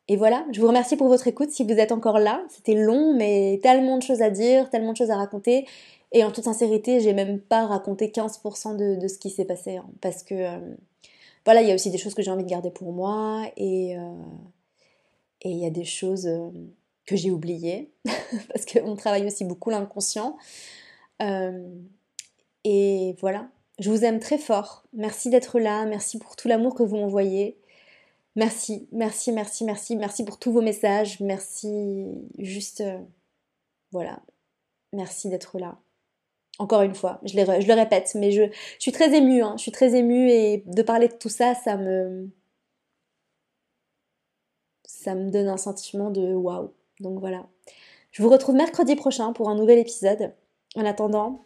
Et voilà, je vous remercie pour votre écoute si vous êtes encore là. C'était long, mais tellement de choses à dire, tellement de choses à raconter. Et en toute sincérité, j'ai même pas raconté 15% de, ce qui s'est passé. Hein, parce que euh, voilà, il y a aussi des choses que j'ai envie de garder pour moi. Et euh, il y a des choses euh, que j'ai oubliées. parce qu'on travaille aussi beaucoup l'inconscient. et voilà, je vous aime très fort. Merci d'être là. Merci pour tout l'amour que vous m'envoyez. Merci, merci, merci, merci. Merci pour tous vos messages. Merci juste... Euh, voilà. Merci d'être là. Encore une fois, je, je le répète, mais je, suis très émue. Hein. Je suis très émue et de parler de tout ça, ça me... Ça me donne un sentiment de waouh. Donc voilà. Je vous retrouve mercredi prochain pour un nouvel épisode. En attendant,